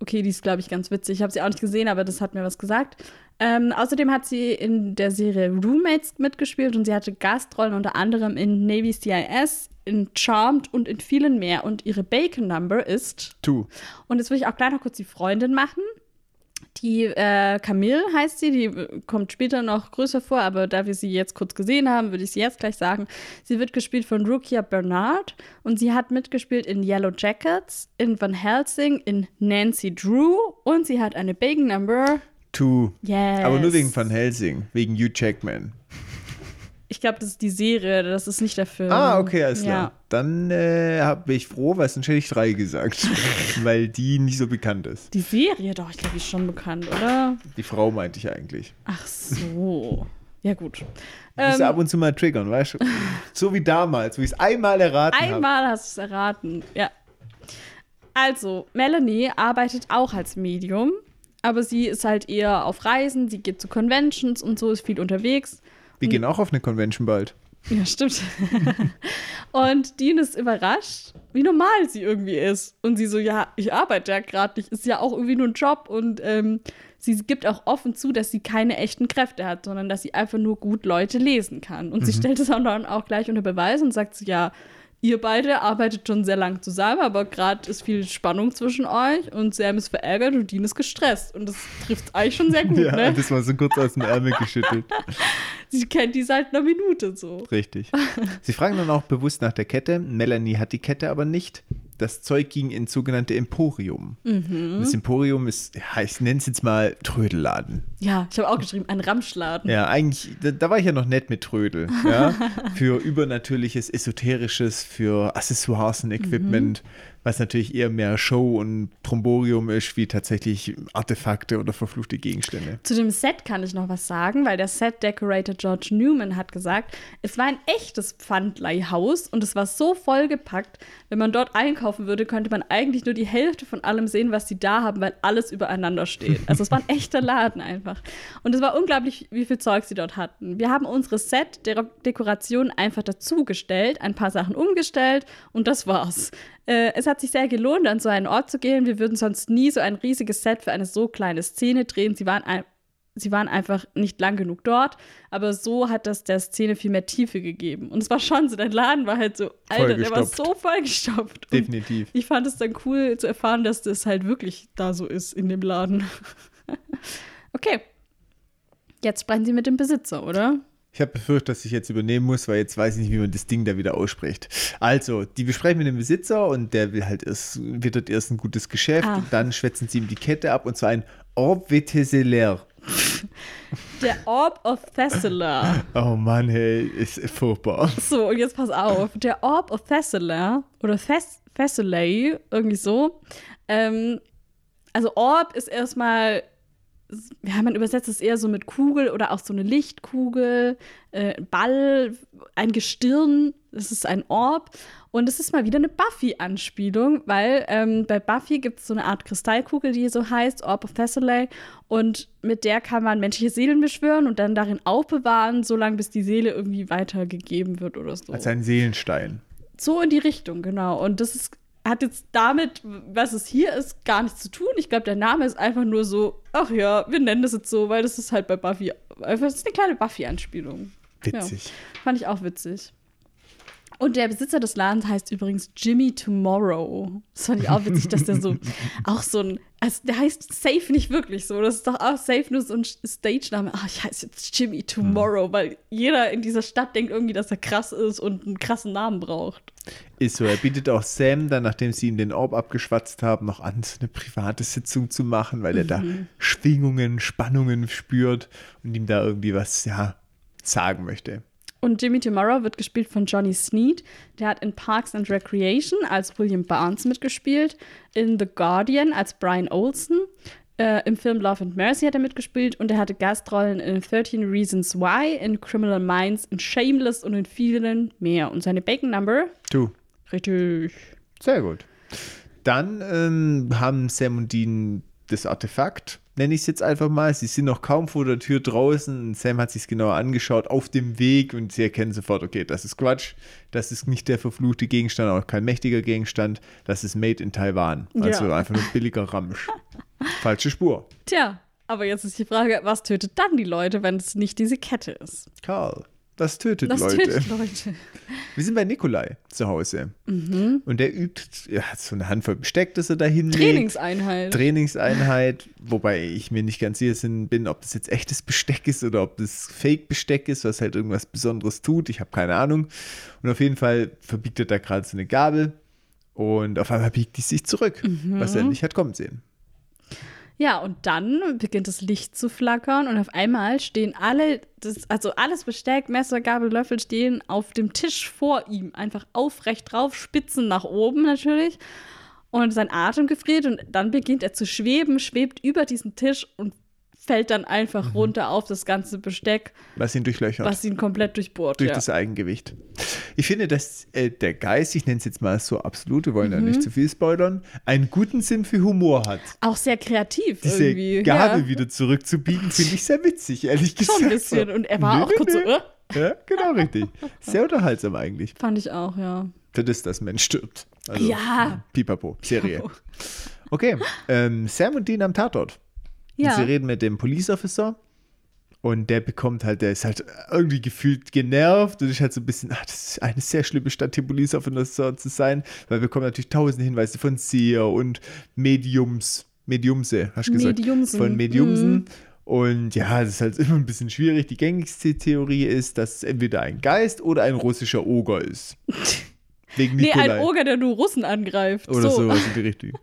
Okay, die ist, glaube ich, ganz witzig. Ich habe sie auch nicht gesehen, aber das hat mir was gesagt. Ähm, außerdem hat sie in der Serie Roommates mitgespielt und sie hatte Gastrollen unter anderem in Navy CIS, in Charmed und in vielen mehr. Und ihre Bacon Number ist Tu. Und jetzt will ich auch gleich noch kurz die Freundin machen. Die äh, Camille heißt sie, die äh, kommt später noch größer vor, aber da wir sie jetzt kurz gesehen haben, würde ich sie jetzt gleich sagen. Sie wird gespielt von Rukia Bernard und sie hat mitgespielt in Yellow Jackets, in Van Helsing, in Nancy Drew und sie hat eine Bacon Number. Tu. Yes. Aber nur wegen Van Helsing, wegen Hugh Jackman. Ich glaube, das ist die Serie, das ist nicht der Film. Ah, okay, alles klar. Ja. Dann äh, hab- bin ich froh, weil sonst hätte ich drei gesagt, weil die nicht so bekannt ist. Die Serie, doch, ich glaube, die ist schon bekannt, oder? Die Frau meinte ich eigentlich. Ach so. Ja, gut. Du musst Ähm, ab und zu mal triggern, weißt du? So wie damals, wo ich es einmal erraten habe. Einmal hast du es erraten, ja. Also, Melanie arbeitet auch als Medium, aber sie ist halt eher auf Reisen, sie geht zu Conventions und so, ist viel unterwegs. Wir gehen auch auf eine Convention bald. Ja, stimmt. und Dean ist überrascht, wie normal sie irgendwie ist. Und sie so, ja, ich arbeite ja gerade nicht, ist ja auch irgendwie nur ein Job. Und ähm, sie gibt auch offen zu, dass sie keine echten Kräfte hat, sondern dass sie einfach nur gut Leute lesen kann. Und sie stellt es auch dann auch gleich unter Beweis und sagt so, ja, ihr beide arbeitet schon sehr lang zusammen, aber gerade ist viel Spannung zwischen euch und Sam ist verärgert und Dean ist gestresst. Und das trifft eigentlich schon sehr gut, Ja, ne? das war so kurz aus dem Ärmel geschüttelt. Sie kennt die seit einer Minute so. Richtig. Sie fragen dann auch bewusst nach der Kette. Melanie hat die Kette aber nicht. Das Zeug ging ins sogenannte Emporium. Das Emporium ist, ja, ich nenne es jetzt mal Trödelladen. Ja, ich habe auch geschrieben, ein Ramschladen. Ja, eigentlich, da, da war ich ja noch nett mit Trödel. Ja? für übernatürliches, esoterisches, für Accessoires und Equipment, was natürlich eher mehr Show und Tromborium ist, wie tatsächlich Artefakte oder verfluchte Gegenstände. Zu dem Set kann ich noch was sagen, weil der Set-Decorator George Newman hat gesagt, es war ein echtes Pfandleihhaus und es war so vollgepackt, wenn man dort einkaufen würde, könnte man eigentlich nur die Hälfte von allem sehen, was sie da haben, weil alles übereinander steht. Also es war ein echter Laden einfach. Und es war unglaublich, wie viel Zeug sie dort hatten. Wir haben unsere Set-Dekoration einfach dazugestellt, ein paar Sachen umgestellt und das war's. Äh, es hat sich sehr gelohnt, an so einen Ort zu gehen. Wir würden sonst nie so ein riesiges Set für eine so kleine Szene drehen. Sie waren, ein, sie waren einfach nicht lang genug dort, aber so hat das der Szene viel mehr Tiefe gegeben. Und es war schon so, dein Laden war halt so, Alter, der war so vollgestopft. Und Definitiv. Ich fand es dann cool zu erfahren, dass das halt wirklich da so ist in dem Laden. okay. Jetzt sprechen Sie mit dem Besitzer, oder? Ich habe befürchtet, dass ich jetzt übernehmen muss, weil jetzt weiß ich nicht, wie man das Ding da wieder ausspricht. Also, die besprechen mit dem Besitzer und der will halt erst, wittert erst ein gutes Geschäft Ah. und dann schwätzen sie ihm die Kette ab und zwar ein Orb Veteseler. Der Orb of Thessalar. Oh Mann, hey, ist furchtbar. So, und jetzt pass auf. Der Orb of Thessalar oder Thes Thessalay, irgendwie so. Ähm, also Orb ist erstmal, ja, man übersetzt es eher so mit Kugel oder auch so eine Lichtkugel, äh, Ball, ein Gestirn. Das ist ein Orb. Und es ist mal wieder eine Buffy-Anspielung, weil ähm, bei Buffy gibt es so eine Art Kristallkugel, die so heißt, Orb of Thessaly. Und mit der kann man menschliche Seelen beschwören und dann darin aufbewahren, solange bis die Seele irgendwie weitergegeben wird oder so. Als ein Seelenstein. So in die Richtung, genau. Und das ist, hat jetzt damit, was es hier ist, gar nichts zu tun. Ich glaube, der Name ist einfach nur so, ach ja, wir nennen das jetzt so, weil das ist halt bei Buffy. Einfach, das ist eine kleine Buffy-Anspielung. Witzig. Fand ich auch witzig. Und der Besitzer des Ladens heißt übrigens Jimmy Tomorrow. Das fand ich auch witzig, dass der so auch so ein, also der heißt Safe nicht wirklich so. Das ist doch auch Safe nur so ein Stage-Name. Ah, ich heiße jetzt Jimmy Tomorrow, weil jeder in dieser Stadt denkt irgendwie, dass er krass ist und einen krassen Namen braucht. Ist so. Er bietet auch Sam dann, nachdem sie ihm den Orb abgeschwatzt haben, noch an, so eine private Sitzung zu machen, weil er da Schwingungen, Spannungen spürt und ihm da irgendwie was, ja, sagen möchte. Und Jimmy Tomorrow wird gespielt von Johnny Sneed. Der hat in Parks and Recreation als William Barnes mitgespielt, in The Guardian als Brian Olsen, äh, im Film Love and Mercy hat er mitgespielt und er hatte Gastrollen in 13 Reasons Why, in Criminal Minds, in Shameless und in vielen mehr. Und seine Bacon Number, Du, richtig. sehr gut. Dann ähm, haben Sam und Dean das Artefakt, nenne ich es jetzt einfach mal. Sie sind noch kaum vor der Tür draußen. Sam hat sich genauer angeschaut auf dem Weg und sie erkennen sofort, okay, das ist Quatsch. Das ist nicht der verfluchte Gegenstand, auch kein mächtiger Gegenstand. Das ist made in Taiwan. Also Ja. einfach nur billiger Ramsch. Falsche Spur. Tja, aber jetzt ist die Frage, was tötet dann die Leute, wenn es nicht diese Kette ist? Karl, das tötet Das Leute. tötet Leute. Wir sind bei Nikolai zu Hause. Mhm. Und der übt ja, so eine Handvoll Besteck, das er da hinlegt. Trainingseinheit. Trainingseinheit, wobei ich mir nicht ganz sicher bin, ob das jetzt echtes Besteck ist oder ob das Fake-Besteck ist, was halt irgendwas Besonderes tut. Ich habe keine Ahnung. Und auf jeden Fall verbiegt er da gerade so eine Gabel und auf einmal biegt die sich zurück, was er nicht hat kommen sehen. Ja, und dann beginnt das Licht zu flackern und auf einmal stehen alle, das, also alles Besteck, Messer, Gabel, Löffel stehen auf dem Tisch vor ihm, einfach aufrecht drauf, Spitzen nach oben natürlich. Und sein Atem gefriert und dann beginnt er zu schweben, schwebt über diesen Tisch und fällt dann einfach runter auf das ganze Besteck, Was ihn durchlöchert. was ihn komplett durchbohrt. durch ja. das Eigengewicht. Ich finde, dass äh, der Geist, ich nenne es jetzt mal so absolut, wir wollen ja Mhm. nicht zu viel spoilern, einen guten Sinn für Humor hat. Auch sehr kreativ Diese irgendwie. Gabel ja. wieder zurückzubiegen, finde ich sehr witzig, ehrlich gesagt. Schon ein bisschen. Und er war Nee, auch nee, kurz so, nee. äh, Ja, genau richtig. Sehr unterhaltsam eigentlich. fand ich auch, ja. Für das, dass ein Mensch stirbt. Also, Ja. Pipapo, Serie. Okay, ähm, Sam und Dean am Tatort. Und Ja. sie reden mit dem Police Officer und der bekommt halt, der ist halt irgendwie gefühlt genervt und ist halt so ein bisschen, ach, das ist eine sehr schlimme Stadt, hier Police Officer zu sein, weil wir bekommen natürlich tausende Hinweise von Seer und Mediums, Mediumse, hast du gesagt? Mediumsen. Von Mediumsen. Und ja, das ist halt immer ein bisschen schwierig. Die gängigste Theorie ist, dass es entweder ein Geist oder ein russischer Oger ist. Wegen Nee, ein Oger, der nur Russen angreift. Oder so. sowas in die Richtung.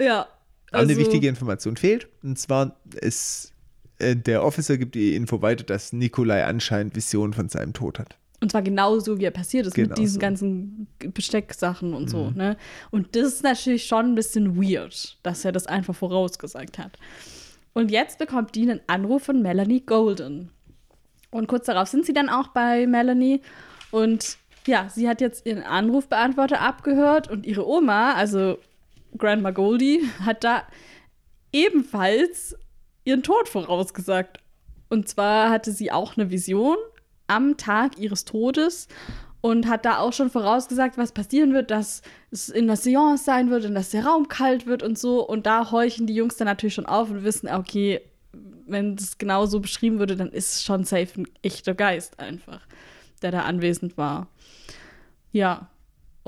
Ja. Aber eine also- wichtige Information fehlt. Und zwar ist äh, der Officer gibt die Info weiter, dass Nikolai anscheinend Visionen von seinem Tod hat. Und zwar genauso, wie er passiert ist, Genau mit diesen so. Mhm. ganzen Bestecksachen und so. Ne? Und das ist natürlich schon ein bisschen weird, dass er das einfach vorausgesagt hat. Und jetzt bekommt Dean einen Anruf von Melanie Golden. Und kurz darauf sind sie dann auch bei Melanie. Und ja, sie hat jetzt ihren Anrufbeantworter abgehört und ihre Oma, also Grandma Goldie, hat da ebenfalls ihren Tod vorausgesagt. Und zwar hatte sie auch eine Vision am Tag ihres Todes und hat da auch schon vorausgesagt, was passieren wird, dass es in der Seance sein wird und dass der Raum kalt wird und so. Und da horchen die Jungs dann natürlich schon auf und wissen, okay, wenn es genau so beschrieben würde, dann ist es schon safe ein echter Geist einfach, der da anwesend war. Ja.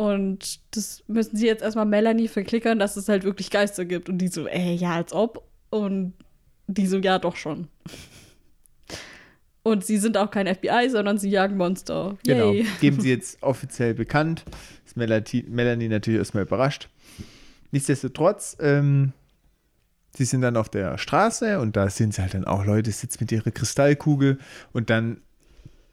Und das müssen sie jetzt erstmal Melanie verklickern, dass es halt wirklich Geister gibt. Und die so, ey, ja, als ob. Und die so, ja, doch schon. Und sie sind auch kein FBI, sondern sie jagen Monster. Genau. Geben sie jetzt offiziell bekannt. Ist Melanie, Melanie natürlich erstmal überrascht. Nichtsdestotrotz, ähm, sie sind dann auf der Straße und da sind sie halt dann auch Leute, sitzen mit ihrer Kristallkugel und dann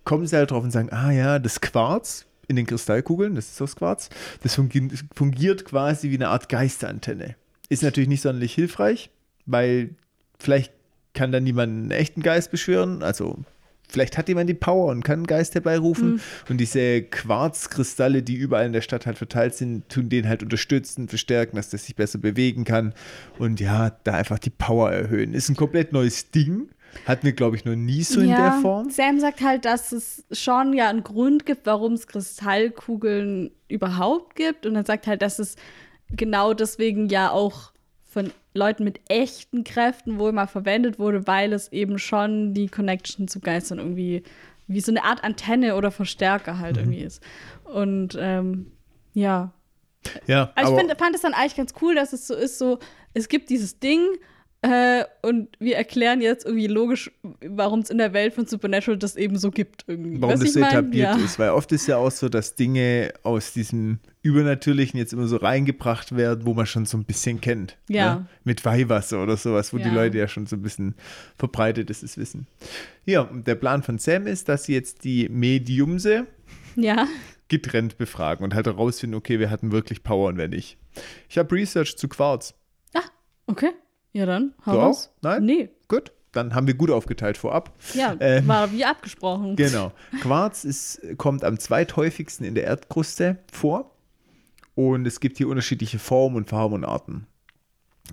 kommen sie halt drauf und sagen, ah ja, das Quarz in den Kristallkugeln, das ist das Quarz, das fungi- fungiert quasi wie eine Art Geisterantenne. Ist natürlich nicht sonderlich hilfreich, weil vielleicht kann dann niemand einen echten Geist beschwören, also vielleicht hat jemand die Power und kann einen Geist herbeirufen und diese Quarzkristalle, die überall in der Stadt halt verteilt sind, tun den halt unterstützen, verstärken, dass der sich besser bewegen kann und ja, da einfach die Power erhöhen. Ist ein komplett neues Ding. Hatten wir, glaube ich, noch nie so in der Form. Sam sagt halt, dass es schon ja einen Grund gibt, warum es Kristallkugeln überhaupt gibt. Und er sagt halt, dass es genau deswegen ja auch von Leuten mit echten Kräften wohl mal verwendet wurde, weil es eben schon die Connection zu Geistern irgendwie wie so eine Art Antenne oder Verstärker halt Mhm. irgendwie ist. Und ähm, ja, Ja, also aber ich find, fand es dann eigentlich ganz cool, dass es so ist, so, es gibt dieses Ding äh, und wir erklären jetzt irgendwie logisch, warum es in der Welt von Supernatural das eben so gibt. Irgendwie. warum Weißt das so etabliert ja. ist. Weil oft ist ja auch so, dass Dinge aus diesem Übernatürlichen jetzt immer so reingebracht werden, wo man schon so ein bisschen kennt. Ja. Ne? Mit Weihwasser oder sowas, wo die Ja. Leute ja schon so ein bisschen verbreitetes ist Wissen. Ja, und der Plan von Sam ist, dass sie jetzt die Mediumse Ja. getrennt befragen und halt herausfinden, okay, wer hatten wirklich Power und wer nicht. Ich habe Research zu Quarz. Ah, okay. Ja, dann. Hau Du raus. auch? Nein? Nee. Gut, dann haben wir gut aufgeteilt vorab. Ja, Ähm. war wie abgesprochen. Genau. Quarz ist, kommt am zweithäufigsten in der Erdkruste vor. Und es gibt hier unterschiedliche Formen und Farben und Arten.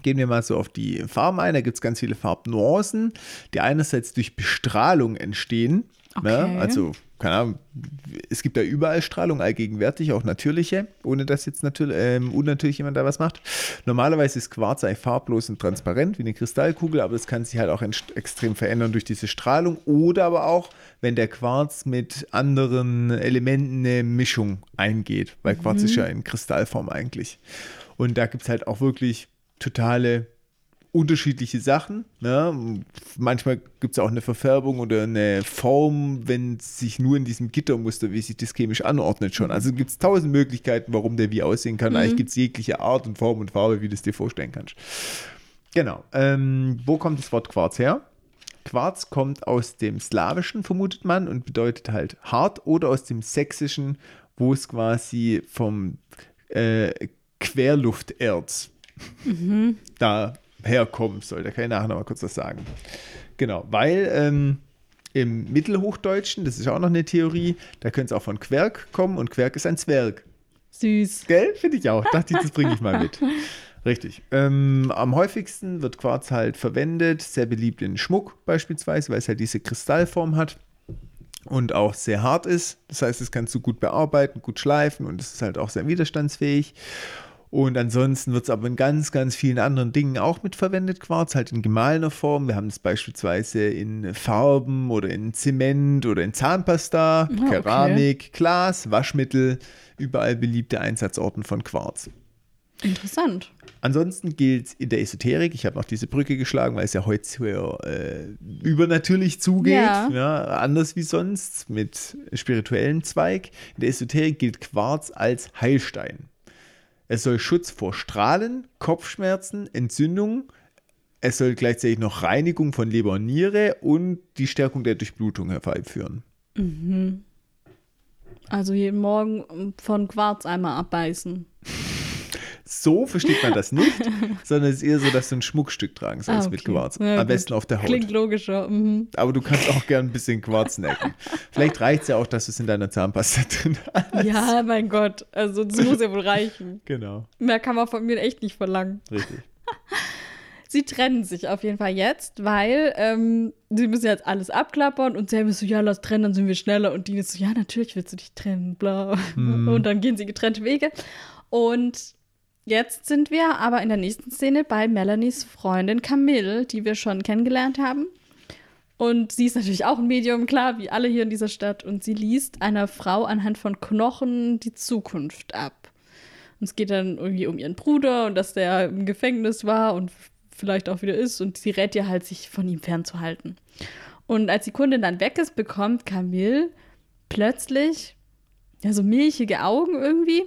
Gehen wir mal so auf die Farben ein. Da gibt es ganz viele Farbnuancen, die einerseits durch Bestrahlung entstehen. Ne? Okay. Also, keine Ahnung, es gibt da überall Strahlung, allgegenwärtig, auch natürliche, ohne dass jetzt natürlich, ähm, unnatürlich jemand da was macht. Normalerweise ist Quarz eigentlich farblos und transparent wie eine Kristallkugel, aber das kann sich halt auch extrem verändern durch diese Strahlung oder aber auch, wenn der Quarz mit anderen Elementen eine Mischung eingeht, weil Quarz ist ja in Kristallform eigentlich. Und da gibt es halt auch wirklich totale unterschiedliche Sachen. Ne? Manchmal gibt es auch eine Verfärbung oder eine Form, wenn es sich nur in diesem Gittermuster, wie sich das chemisch anordnet, schon. Also gibt es tausend Möglichkeiten, warum der wie aussehen kann. Eigentlich gibt es jegliche Art und Form und Farbe, wie du es dir vorstellen kannst. Genau. Ähm, wo kommt das Wort Quarz her? Quarz kommt aus dem Slawischen, vermutet man, und bedeutet halt hart oder aus dem Sächsischen, wo es quasi vom äh, Querlufterz da herkommen soll. Da kann ich nachher noch mal kurz was sagen. Genau, weil ähm, im Mittelhochdeutschen, das ist auch noch eine Theorie, da könnte es auch von Querk kommen und Querk ist ein Zwerg. Süß. Gell? Finde ich auch. Dachte ich, das bringe ich mal mit. Richtig. Ähm, am häufigsten wird Quarz halt verwendet, sehr beliebt in Schmuck beispielsweise, weil es halt diese Kristallform hat und auch sehr hart ist. Das heißt, es kannst du gut bearbeiten, gut schleifen und es ist halt auch sehr widerstandsfähig. Und ansonsten wird es aber in ganz, ganz vielen anderen Dingen auch mitverwendet, Quarz, halt in gemahlener Form. Wir haben es beispielsweise in Farben oder in Zement oder in Zahnpasta, okay. Keramik, Glas, Waschmittel, überall beliebte Einsatzorten von Quarz. Interessant. Ansonsten gilt in der Esoterik, ich habe noch diese Brücke geschlagen, weil es ja heute sehr äh, übernatürlich zugeht, Ja. ja, anders wie sonst mit spirituellen Zweig. In der Esoterik gilt Quarz als Heilstein. Es soll Schutz vor Strahlen, Kopfschmerzen, Entzündungen, es soll gleichzeitig noch Reinigung von Leber und Niere und die Stärkung der Durchblutung herbeiführen. Also jeden Morgen von Quarz einmal abbeißen. So versteht man das nicht, sondern es ist eher so, dass du ein Schmuckstück tragen sollst Ah, mit okay. Quarz. Ja, Am gut. besten auf der Haut. Klingt logischer. Mhm. Aber du kannst auch gern ein bisschen Quarz snacken. Vielleicht reicht es ja auch, dass du es in deiner Zahnpasta drin hast. Ja, mein Gott. Also das muss ja wohl reichen. Genau, Mehr kann man von mir echt nicht verlangen. richtig. Sie trennen sich auf jeden Fall jetzt, weil ähm, sie müssen jetzt alles abklappern und Sam ist so, ja, lass trennen, dann sind wir schneller. Und Dean ist so, ja, natürlich willst du dich trennen, bla. Und dann gehen sie getrennte Wege. Und jetzt sind wir aber in der nächsten Szene bei Melanies Freundin Camille, die wir schon kennengelernt haben. Und sie ist natürlich auch ein Medium, klar, wie alle hier in dieser Stadt. Und sie liest einer Frau anhand von Knochen die Zukunft ab. Und es geht dann irgendwie um ihren Bruder und dass der im Gefängnis war und vielleicht auch wieder ist. Und sie rät ihr halt, sich von ihm fernzuhalten. Und als die Kundin dann weg ist, bekommt Camille plötzlich ja so milchige Augen irgendwie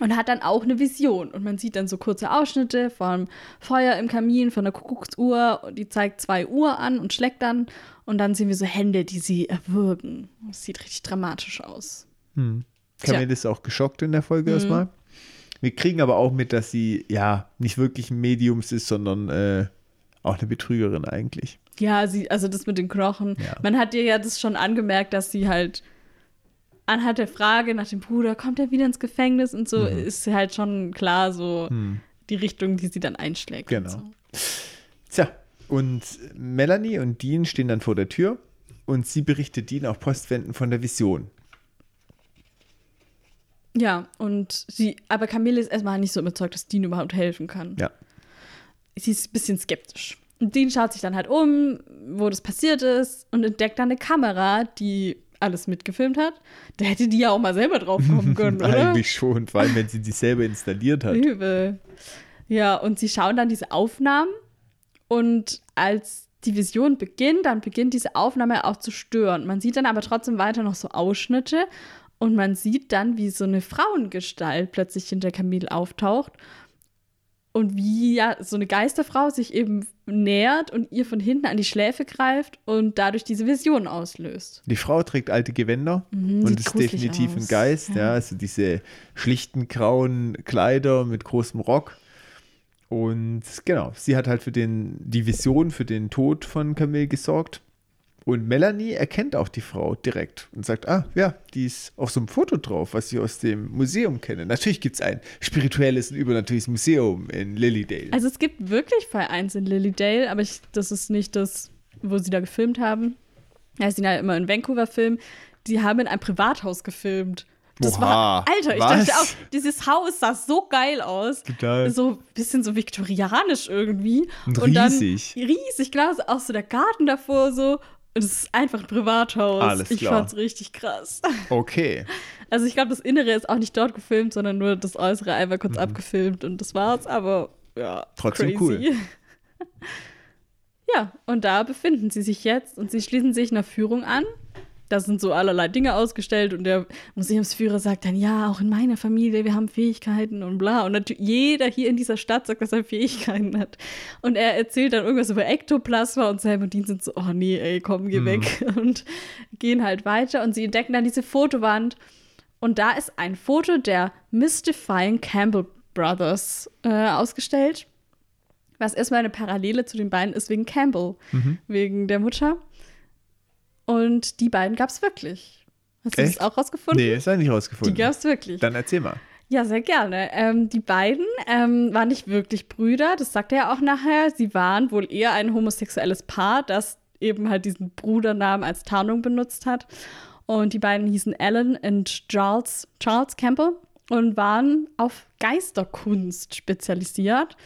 und hat dann auch eine Vision. Und man sieht dann so kurze Ausschnitte vom Feuer im Kamin, von der Kuckucksuhr. Und die zeigt zwei Uhr an und schlägt dann. Und dann sehen wir so Hände, die sie erwürgen. Das sieht richtig dramatisch aus. Camille ist auch geschockt in der Folge erstmal. Wir kriegen aber auch mit, dass sie ja nicht wirklich ein Mediums ist, sondern äh, auch eine Betrügerin eigentlich. Ja, sie, also das mit den Knochen. Ja. Man hat ihr ja das schon angemerkt, dass sie halt anhand der Frage nach dem Bruder, kommt er wieder ins Gefängnis und so, ist halt schon klar so die Richtung, die sie dann einschlägt. und Genau. So. Tja, und Melanie und Dean stehen dann vor der Tür und sie berichtet Dean auf Postwenden von der Vision. Ja, und sie, aber Camille ist erstmal nicht so überzeugt, dass Dean überhaupt helfen kann. Ja. Sie ist ein bisschen skeptisch. Und Dean schaut sich dann halt um, wo das passiert ist und entdeckt dann eine Kamera, die alles mitgefilmt hat. Da hätte die ja auch mal selber drauf kommen können, oder? Eigentlich schon, vor allem wenn sie die selber installiert hat. Übel. Ja, und sie schauen dann diese Aufnahmen und als die Vision beginnt, dann beginnt diese Aufnahme auch zu stören. Man sieht dann aber trotzdem weiter noch so Ausschnitte und man sieht dann, wie so eine Frauengestalt plötzlich hinter Camille auftaucht und wie ja so eine Geisterfrau sich eben nähert und ihr von hinten an die Schläfe greift und dadurch diese Vision auslöst. Die Frau trägt alte Gewänder Mhm, und ist definitiv ein aus. Geist. Ja. Ja. also diese schlichten grauen Kleider mit großem Rock. Und genau, sie hat halt für den, die Vision für den Tod von Camille gesorgt. Und Melanie erkennt auch die Frau direkt und sagt, ah, ja, die ist auf so einem Foto drauf, was ich aus dem Museum kenne. Natürlich gibt es ein spirituelles und übernatürliches Museum in Lilydale. Also es gibt wirklich Fall 1 in Lilydale, aber ich, das ist nicht das, wo sie da gefilmt haben. Ja, sie sind ja immer in Vancouver filmen. Die haben in einem Privathaus gefilmt. Das Oha, war, Alter, ich was? dachte auch, dieses Haus sah so geil aus. Total. So ein bisschen so viktorianisch irgendwie. Und Und dann riesig. riesig, klar, auch so der Garten davor so. Und es ist einfach ein Privathaus. Alles ich klar. fand's richtig krass. Okay. Also ich glaube, das Innere ist auch nicht dort gefilmt, sondern nur das Äußere einmal kurz abgefilmt und das war's. Aber ja, Mhm. Trotzdem crazy. cool. Ja, und da befinden sie sich jetzt und sie schließen sich einer Führung an. Da sind so allerlei Dinge ausgestellt und der Museumsführer sagt dann, ja, auch in meiner Familie, wir haben Fähigkeiten und bla. Und natürlich jeder hier in dieser Stadt sagt, dass er Fähigkeiten hat. Und er erzählt dann irgendwas über Ektoplasma und Sam und Dean sind so, oh nee, ey, komm, geh weg. Und gehen halt weiter und sie entdecken dann diese Fotowand. Und da ist ein Foto der Mystifying Campbell Brothers äh, ausgestellt. Was erstmal eine Parallele zu den beiden ist wegen Campbell, wegen der Mutter. Und die beiden gab es wirklich. Hast du Echt? das auch rausgefunden? Nee, ist ja nicht Die rausgefunden. gab es wirklich. Dann erzähl mal. Ja, sehr gerne. Ähm, die beiden ähm, waren nicht wirklich Brüder, das sagt er ja auch nachher. Sie waren wohl eher ein homosexuelles Paar, das eben halt diesen Brudernamen als Tarnung benutzt hat. Und die beiden hießen Alan und Charles, Charles Campbell und waren auf Geisterkunst spezialisiert.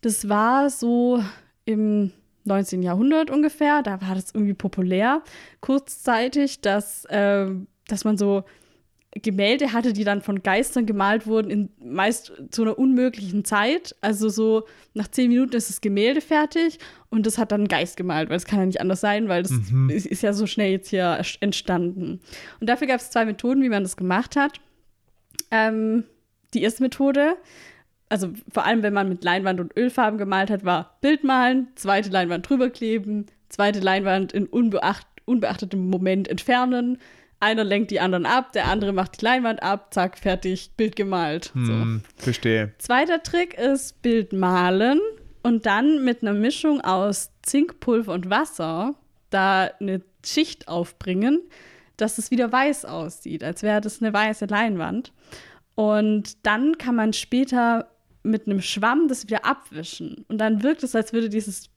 Das war so im 19. Jahrhundert ungefähr, da war das irgendwie populär, kurzzeitig, dass, ähm, dass man so Gemälde hatte, die dann von Geistern gemalt wurden, in meist zu einer unmöglichen Zeit. Also so nach zehn Minuten ist das Gemälde fertig und das hat dann ein Geist gemalt, weil es kann ja nicht anders sein, weil das Mhm. ist, ist ja so schnell jetzt hier entstanden. Und dafür gab es zwei Methoden, wie man das gemacht hat. Ähm, die erste Methode, also vor allem wenn man mit Leinwand und Ölfarben gemalt hat, war Bildmalen, zweite Leinwand drüber kleben, zweite Leinwand in unbeacht, unbeachtetem Moment entfernen. Einer lenkt die anderen ab, der andere macht die Leinwand ab, zack, fertig, Bild gemalt. So. Hm, verstehe. Zweiter Trick ist Bild malen und dann mit einer Mischung aus Zinkpulver und Wasser da eine Schicht aufbringen, dass es wieder weiß aussieht, als wäre das eine weiße Leinwand. Und dann kann man später mit einem Schwamm das wieder abwischen. Und dann wirkt es, als würde dieses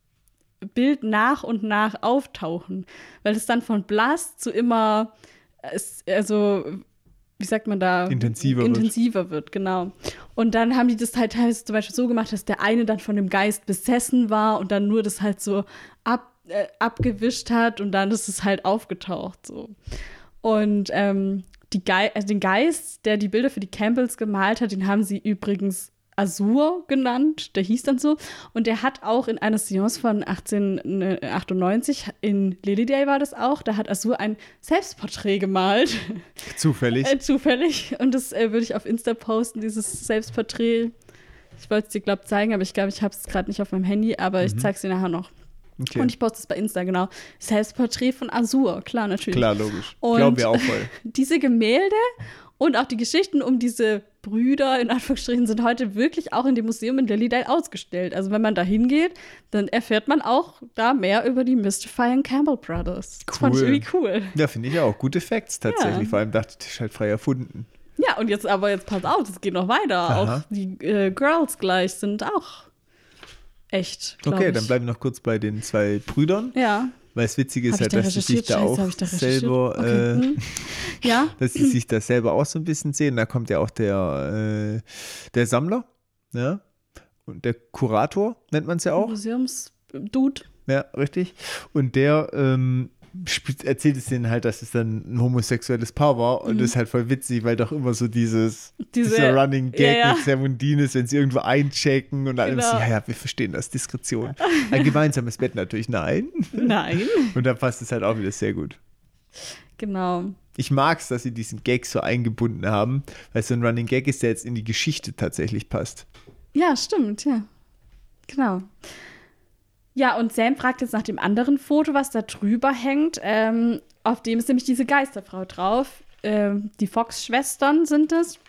Bild nach und nach auftauchen, weil es dann von blass zu immer, es- also wie sagt man da? Intensiver wird. Intensiver wird, genau. Und dann haben die das halt teilweise zum Beispiel so gemacht, dass der eine dann von dem Geist besessen war und dann nur das halt so ab, äh, abgewischt hat und dann ist es halt aufgetaucht so. Und ähm, die Gei also den Geist, der die Bilder für die Campbells gemalt hat, den haben sie übrigens Azur genannt, der hieß dann so. Und der hat auch in einer Seance von 1898, in Lilydale war das auch, da hat Azur ein Selbstporträt gemalt. Zufällig. Äh, zufällig. Und das äh, würde ich auf Insta posten, dieses Selbstporträt. Ich wollte es dir, glaube ich, zeigen, aber ich glaube, ich habe es gerade nicht auf meinem Handy, aber ich zeige es dir nachher noch. Okay. Und ich poste es bei Insta, genau. Selbstporträt von Azur, klar, natürlich. Klar, logisch. Und- Glauben wir auch voll. Diese Gemälde und auch die Geschichten um diese Brüder, in Anführungsstrichen, sind heute wirklich auch in dem Museum in Lilydale ausgestellt. Also wenn man da hingeht, dann erfährt man auch da mehr über die Mystifying Campbell Brothers. Das fand ich Cool. irgendwie cool. Ja, finde ich auch. Gute Facts tatsächlich. Ja. Vor allem dachte ich, das ist halt frei erfunden. Ja, und jetzt aber jetzt pass auf, es geht noch weiter. Aha. Auch die äh, Girls gleich sind auch echt. Okay, ich. dann bleiben wir noch kurz bei den zwei Brüdern. Ja. Weil das Witzige ist halt, da dass sie sich da auch da selber, Okay, äh, hm. Ja. dass sie sich da selber auch so ein bisschen sehen. Da kommt ja auch der, äh, der Sammler, ja, und der Kurator nennt man es ja auch. Museumsdude. Ja, richtig. Und der ähm, erzählt es denen halt, dass es dann ein homosexuelles Paar war. Und das ist halt voll witzig, weil doch immer so dieses, Mhm. Diese- dieser Running Gag ja, ja. mit Sermundin ist, wenn sie irgendwo einchecken und dann Genau. so, ja, ja, wir verstehen das, Diskretion. Ein gemeinsames Bett natürlich, nein. Nein. Und dann passt es halt auch wieder sehr gut. Genau. Ich mag es, dass sie diesen Gag so eingebunden haben, weil es so ein Running Gag ist, der jetzt in die Geschichte tatsächlich passt. Ja, stimmt, ja. Genau. Ja, und Sam fragt jetzt nach dem anderen Foto, was da drüber hängt. Ähm, auf dem ist nämlich diese Geisterfrau drauf. Ähm, die Fox-Schwestern sind es.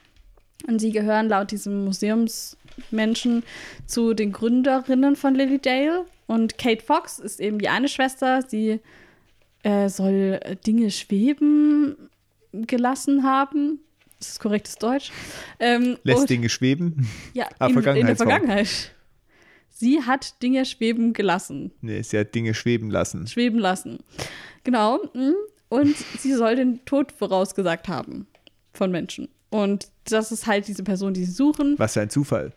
Und sie gehören laut diesem Museumsmenschen zu den Gründerinnen von Lilydale. Und Kate Fox ist eben die eine Schwester. Sie äh, soll Dinge schweben gelassen haben. Das ist korrektes Deutsch. Ähm, Lässt Dinge schweben. ja, Ah, in, in der. Vergangenheit. Sie hat Dinge schweben gelassen. Nee, sie hat Dinge schweben lassen. Schweben lassen. Genau. mm. Und sie soll den Tod vorausgesagt haben von Menschen. Und das ist halt diese Person, die sie suchen. Was für ein Zufall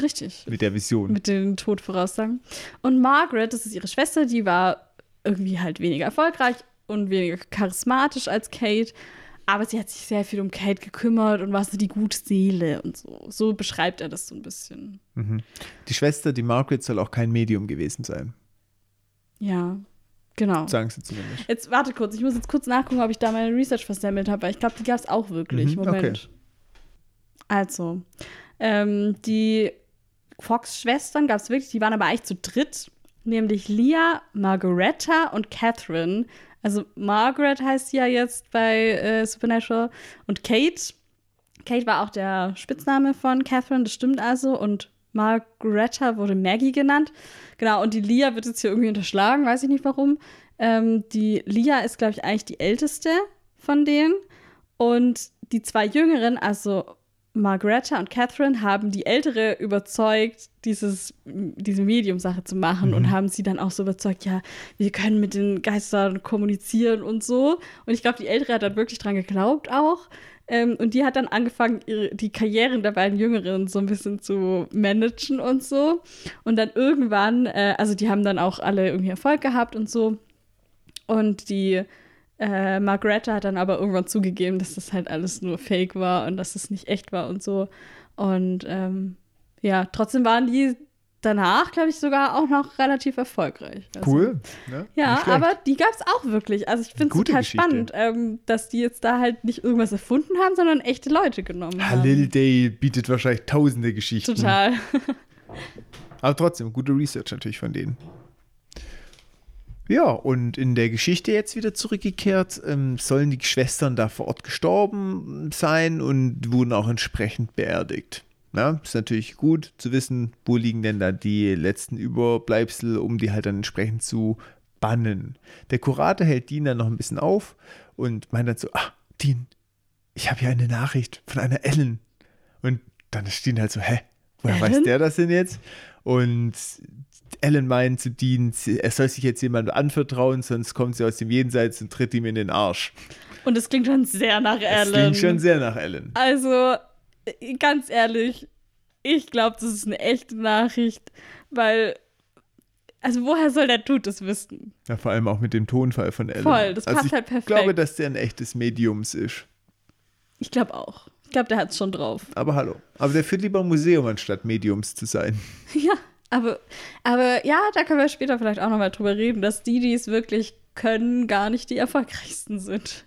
Richtig. mit der Vision. Mit den Tod voraussagen. Und Margaret, das ist ihre Schwester, die war irgendwie halt weniger erfolgreich und weniger charismatisch als Kate. Aber sie hat sich sehr viel um Kate gekümmert und war so die gute Seele und so. So beschreibt er das so ein bisschen. Die Schwester, die Margaret, soll auch kein Medium gewesen sein. Ja, genau. Sagen sie zumindest. Jetzt warte kurz, ich muss jetzt kurz nachgucken, ob ich da meine Research versemmelt habe, weil ich glaube, die gab es auch wirklich. Mhm, Moment. okay. Also, ähm, die Fox-Schwestern gab es wirklich, die waren aber eigentlich zu dritt, nämlich Leah, Margaretta und Catherine. Also Margaret heißt sie ja jetzt bei äh, Supernatural und Kate. Kate war auch der Spitzname von Catherine, das stimmt also. Und Margaretta wurde Maggie genannt. Genau, und die Leah wird jetzt hier irgendwie unterschlagen, weiß ich nicht warum. Ähm, die Leah ist, glaube ich, eigentlich die älteste von denen. Und die zwei Jüngeren, also Margaretta und Catherine, haben die Ältere überzeugt, dieses, diese Medium-Sache zu machen und haben sie dann auch so überzeugt, ja, wir können mit den Geistern kommunizieren und so. Und ich glaube, die Ältere hat dann wirklich dran geglaubt auch. Ähm, und die hat dann angefangen, ihre, die Karrieren der beiden Jüngeren so ein bisschen zu managen und so. Und dann irgendwann, äh, also die haben dann auch alle irgendwie Erfolg gehabt und so. Und die Äh, Margareta hat dann aber irgendwann zugegeben, dass das halt alles nur Fake war und dass es nicht echt war und so. Und ähm, ja, trotzdem waren die danach, glaube ich, sogar auch noch relativ erfolgreich. Also, cool. Ne? Ja, aber die gab es auch wirklich. Also ich finde es total Geschichte. spannend, ähm, dass die jetzt da halt nicht irgendwas erfunden haben, sondern echte Leute genommen haben. Halil Day bietet wahrscheinlich tausende Geschichten. Total. aber trotzdem, gute Research natürlich von denen. Ja, und in der Geschichte jetzt wieder zurückgekehrt, ähm, sollen die Schwestern da vor Ort gestorben sein und wurden auch entsprechend beerdigt. Ja, ist natürlich gut zu wissen, wo liegen denn da die letzten Überbleibsel, um die halt dann entsprechend zu bannen. Der Kurator hält Dean dann noch ein bisschen auf und meint dann so, ah, Dean, ich habe hier eine Nachricht von einer Ellen. Und dann ist Dean halt so, hä, woher Ellen? weiß der das denn jetzt? Und Ellen meint zu Dean, er soll sich jetzt jemandem anvertrauen, sonst kommt sie aus dem Jenseits und tritt ihm in den Arsch. Und es klingt schon sehr nach Ellen. Es klingt schon sehr nach Ellen. Also, ganz ehrlich, ich glaube, das ist eine echte Nachricht, weil, also woher soll der Tut es wissen? Ja, vor allem auch mit dem Tonfall von Ellen. Voll, das also passt halt perfekt. Ich glaube, dass der ein echtes Mediums ist. Ich glaube auch. Ich glaube, der hat es schon drauf. Aber hallo. Aber der führt lieber Museum, anstatt Mediums zu sein. Ja, aber, aber ja, da können wir später vielleicht auch nochmal drüber reden, dass die, die es wirklich können, gar nicht die erfolgreichsten sind.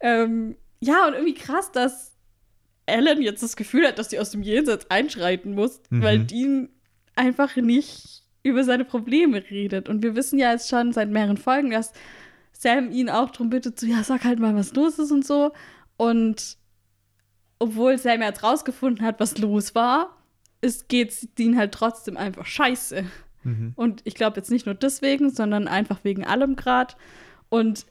Ähm, ja, und irgendwie krass, dass Ellen jetzt das Gefühl hat, dass sie aus dem Jenseits einschreiten muss, mhm. weil Dean einfach nicht über seine Probleme redet. Und wir wissen ja jetzt schon seit mehreren Folgen, dass Sam ihn auch darum bittet, so, ja, sag halt mal, was los ist und so. Und obwohl Sam jetzt rausgefunden hat, was los war, geht es Dean halt trotzdem einfach scheiße. Mhm. Und ich glaube jetzt nicht nur deswegen, sondern einfach wegen allem gerade. Und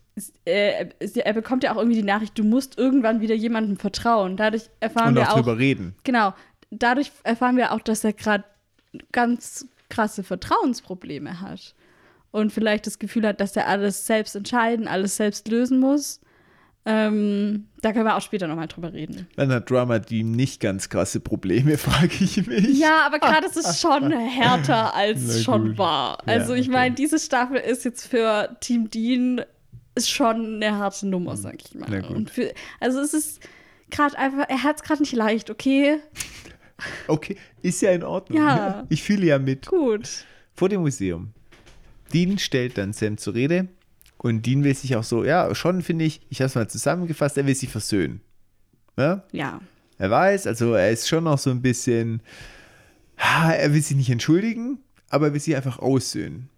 äh, er bekommt ja auch irgendwie die Nachricht, du musst irgendwann wieder jemandem vertrauen. Dadurch erfahren Und wir auch drüber reden. Genau. Dadurch erfahren wir auch, dass er gerade ganz krasse Vertrauensprobleme hat. Und vielleicht das Gefühl hat, dass er alles selbst entscheiden, alles selbst lösen muss. Ähm, da können wir auch später nochmal drüber reden. Dann hat Drama die nicht ganz krasse Probleme, frage ich mich. Ja, aber gerade ist es schon härter, als schon war. Also ja, ich meine, diese Staffel ist jetzt für Team Dean schon eine harte Nummer, hm. sag ich mal. Und für, also es ist gerade einfach, er hat es gerade nicht leicht, okay? Okay, ist ja in Ordnung. Ja. Ich fühle ja mit. Gut. Vor dem Museum. Dean stellt dann Sam zur Rede und Dean will sich auch so, ja, schon finde ich, ich habe es mal zusammengefasst, er will sich versöhnen. Ja? Ja. Er weiß, also er ist schon noch so ein bisschen, er will sich nicht entschuldigen, aber er will sich einfach aussöhnen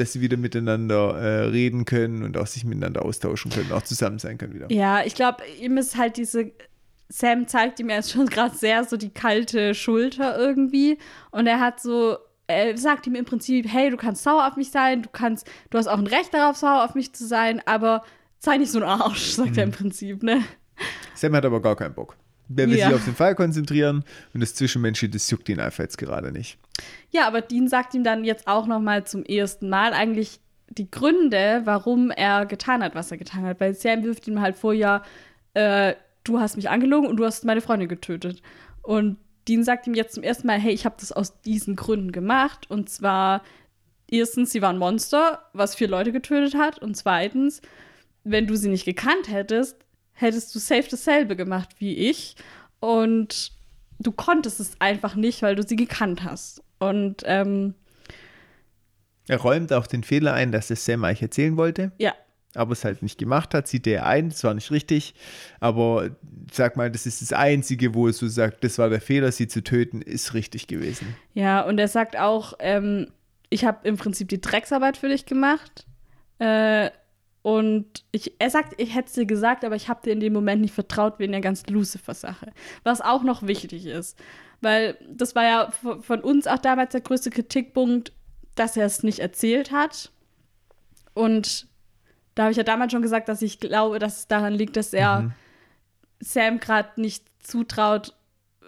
dass sie wieder miteinander äh, reden können und auch sich miteinander austauschen können, auch zusammen sein können wieder. Ja, ich glaube, ihm ist halt diese. Sam zeigt ihm jetzt schon gerade sehr so die kalte Schulter irgendwie. Und er hat so, er sagt ihm im Prinzip, hey, du kannst sauer auf mich sein, du kannst, du hast auch ein Recht darauf, sauer auf mich zu sein, aber sei nicht so ein Arsch, sagt mhm. er im mhm. Prinzip, ne? Sam hat aber gar keinen Bock. Der will ja. sich auf den Fall konzentrieren und das Zwischenmenschliche, das juckt ihn einfach jetzt gerade nicht. Ja, aber Dean sagt ihm dann jetzt auch noch mal zum ersten Mal eigentlich die Gründe, warum er getan hat, was er getan hat. Weil Sam wirft ihm halt vor, ja, äh, du hast mich angelogen und du hast meine Freundin getötet. Und Dean sagt ihm jetzt zum ersten Mal, hey, ich habe das aus diesen Gründen gemacht. Und zwar, erstens, sie war ein Monster, was vier Leute getötet hat. Und zweitens, wenn du sie nicht gekannt hättest, hättest du safe dasselbe gemacht wie ich. Und du konntest es einfach nicht, weil du sie gekannt hast. Und ähm, er räumt auch den Fehler ein, dass es Sam eigentlich erzählen wollte. Ja. Aber es halt nicht gemacht hat, sieht er ein, das war nicht richtig. Aber sag mal, das ist das Einzige, wo er so sagt, das war der Fehler, sie zu töten, ist richtig gewesen. Ja, und er sagt auch, ähm, ich habe im Prinzip die Drecksarbeit für dich gemacht. Äh, und ich, er sagt, ich hätte es dir gesagt, aber ich habe dir in dem Moment nicht vertraut wegen der ganzen Lucifer-Sache. Was auch noch wichtig ist. Weil das war ja von uns auch damals der größte Kritikpunkt, dass er es nicht erzählt hat. Und da habe ich ja damals schon gesagt, dass ich glaube, dass es daran liegt, dass er mhm. Sam gerade nicht zutraut,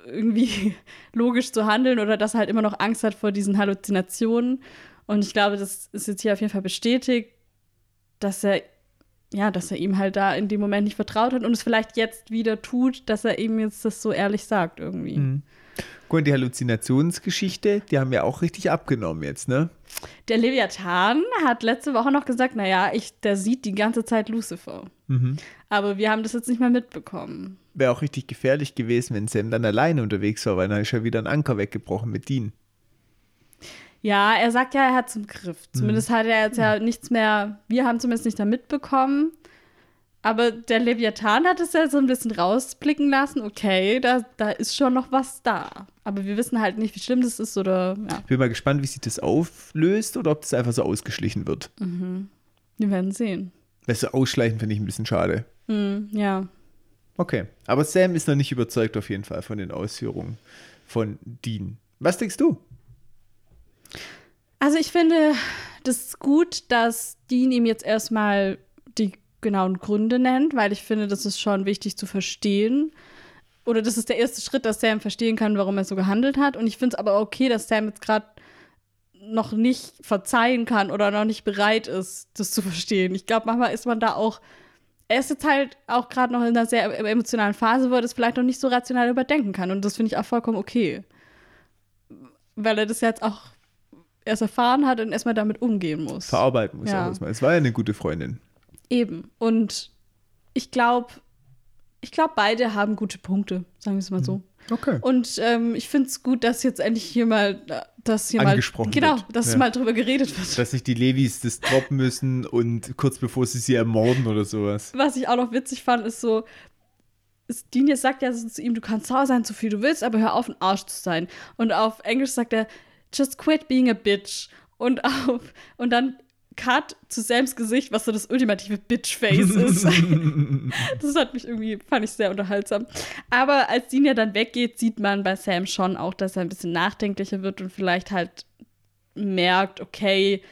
irgendwie logisch zu handeln oder dass er halt immer noch Angst hat vor diesen Halluzinationen. Und ich glaube, das ist jetzt hier auf jeden Fall bestätigt dass er ja, dass er ihm halt da in dem Moment nicht vertraut hat und es vielleicht jetzt wieder tut, dass er ihm jetzt das so ehrlich sagt irgendwie. Mhm. Gut, die Halluzinationsgeschichte, die haben ja auch richtig abgenommen jetzt, ne? Der Leviathan hat letzte Woche noch gesagt, naja, ich, der sieht die ganze Zeit Lucifer. Mhm. Aber wir haben das jetzt nicht mehr mitbekommen. Wäre auch richtig gefährlich gewesen, wenn Sam dann alleine unterwegs war, weil dann ist ja wieder ein Anker weggebrochen mit Dean. Ja, er sagt ja, er hat zum Griff. Zumindest hat er jetzt ja nichts mehr, wir haben zumindest nicht da mitbekommen. Aber der Leviathan hat es ja so ein bisschen rausblicken lassen, okay, da, da ist schon noch was da. Aber wir wissen halt nicht, wie schlimm das ist oder ja. Ich bin mal gespannt, wie sich das auflöst oder ob das einfach so ausgeschlichen wird. Wir werden sehen. Weil so ausschleichen finde ich ein bisschen schade. Hm, ja. Okay, aber Sam ist noch nicht überzeugt auf jeden Fall von den Ausführungen von Dean. Was denkst du? Also ich finde das ist gut, dass Dean ihm jetzt erstmal genauen Gründe nennt, weil ich finde, das ist schon wichtig zu verstehen. Oder das ist der erste Schritt, dass Sam verstehen kann, warum er so gehandelt hat. Und ich finde es aber okay, dass Sam jetzt gerade noch nicht verzeihen kann oder noch nicht bereit ist, das zu verstehen. Ich glaube, manchmal ist man da auch. Er ist jetzt halt auch gerade noch in einer sehr emotionalen Phase, wo er das vielleicht noch nicht so rational überdenken kann. Und das finde ich auch vollkommen okay. Weil er das jetzt auch erst erfahren hat und erstmal damit umgehen muss. Verarbeiten muss Ja. er erstmal. Es war ja eine gute Freundin. Eben. Und ich glaube, ich glaube, beide haben gute Punkte, sagen wir es mal so. Okay. Und ähm, ich finde es gut, dass jetzt endlich hier mal, äh, dass hier Angesprochen mal, genau, wird. dass Ja. mal drüber geredet wird. Dass sich die Levis das droppen müssen und kurz bevor sie sie ermorden oder sowas. Was ich auch noch witzig fand, ist so, jetzt sagt ja so zu ihm, du kannst sauer sein, so viel du willst, aber hör auf, ein Arsch zu sein. Und auf Englisch sagt er, just quit being a bitch. Und auf, und dann Cut zu Sams Gesicht, was so das ultimative Bitch-Face ist. das hat mich irgendwie, fand ich sehr unterhaltsam. Aber als Dean ja dann weggeht, sieht man bei Sam schon auch, dass er ein bisschen nachdenklicher wird und vielleicht halt merkt, okay,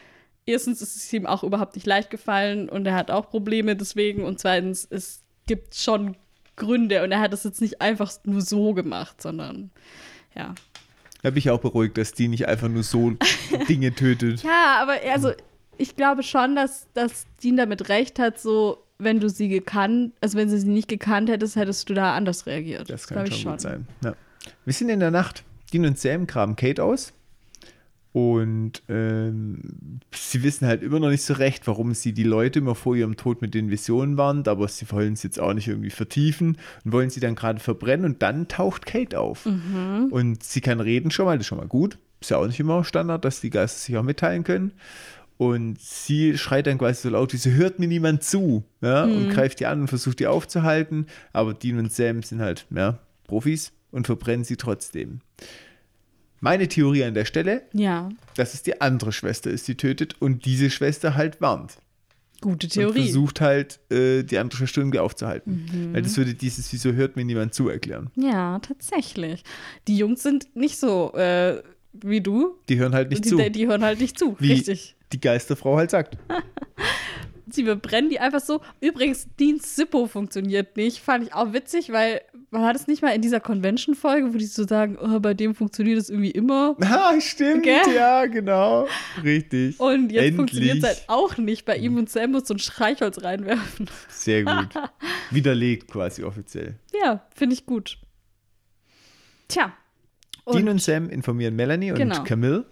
erstens ist es ihm auch überhaupt nicht leicht gefallen und er hat auch Probleme deswegen und zweitens, es gibt schon Gründe und er hat es jetzt nicht einfach nur so gemacht, sondern ja. Da bin ich auch beruhigt, dass die nicht einfach nur so Dinge tötet. Ja, aber also ich glaube schon, dass, dass Dean damit recht hat, so wenn du sie gekannt, also wenn du sie nicht gekannt hättest, hättest du da anders reagiert. Das kann schon, gut sein. Ja. Wir sind in der Nacht. Dean und Sam graben Kate aus. Und ähm, sie wissen halt immer noch nicht so recht, warum sie die Leute immer vor ihrem Tod mit den Visionen warnt, aber sie wollen es jetzt auch nicht irgendwie vertiefen und wollen sie dann gerade verbrennen und dann taucht Kate auf. Und sie kann reden schon mal, das ist schon mal gut. Ist ja auch nicht immer Standard, dass die Geister sich auch mitteilen können. Und sie schreit dann quasi so laut, wie sie hört mir niemand zu. Ja, Und greift die an und versucht die aufzuhalten. Aber Dean und Sam sind halt ja, Profis und verbrennen sie trotzdem. Meine Theorie an der Stelle, Ja, dass es die andere Schwester ist, die tötet und diese Schwester halt warnt. gute Und Theorie. versucht halt, äh, die andere Schwester irgendwie aufzuhalten. Weil das würde dieses, wieso hört mir niemand zu, erklären. Ja, tatsächlich. Die Jungs sind nicht so äh, wie du. Die hören halt nicht die, zu. die hören halt nicht zu. Wie Richtig. Die Geisterfrau halt sagt. Sie verbrennen die einfach so. Übrigens, Deans Zippo funktioniert nicht. Fand ich auch witzig, weil man hat es nicht mal in dieser Convention-Folge, wo die so sagen, oh, bei dem funktioniert es irgendwie immer. Ah, stimmt, Gell? ja, genau. Richtig. Und jetzt funktioniert es halt auch nicht. Bei ihm und Sam muss so ein Streichholz reinwerfen. Sehr gut. Widerlegt quasi offiziell. Ja, finde ich gut. Tja. Dean Und, und Sam informieren Melanie und Genau. Camille.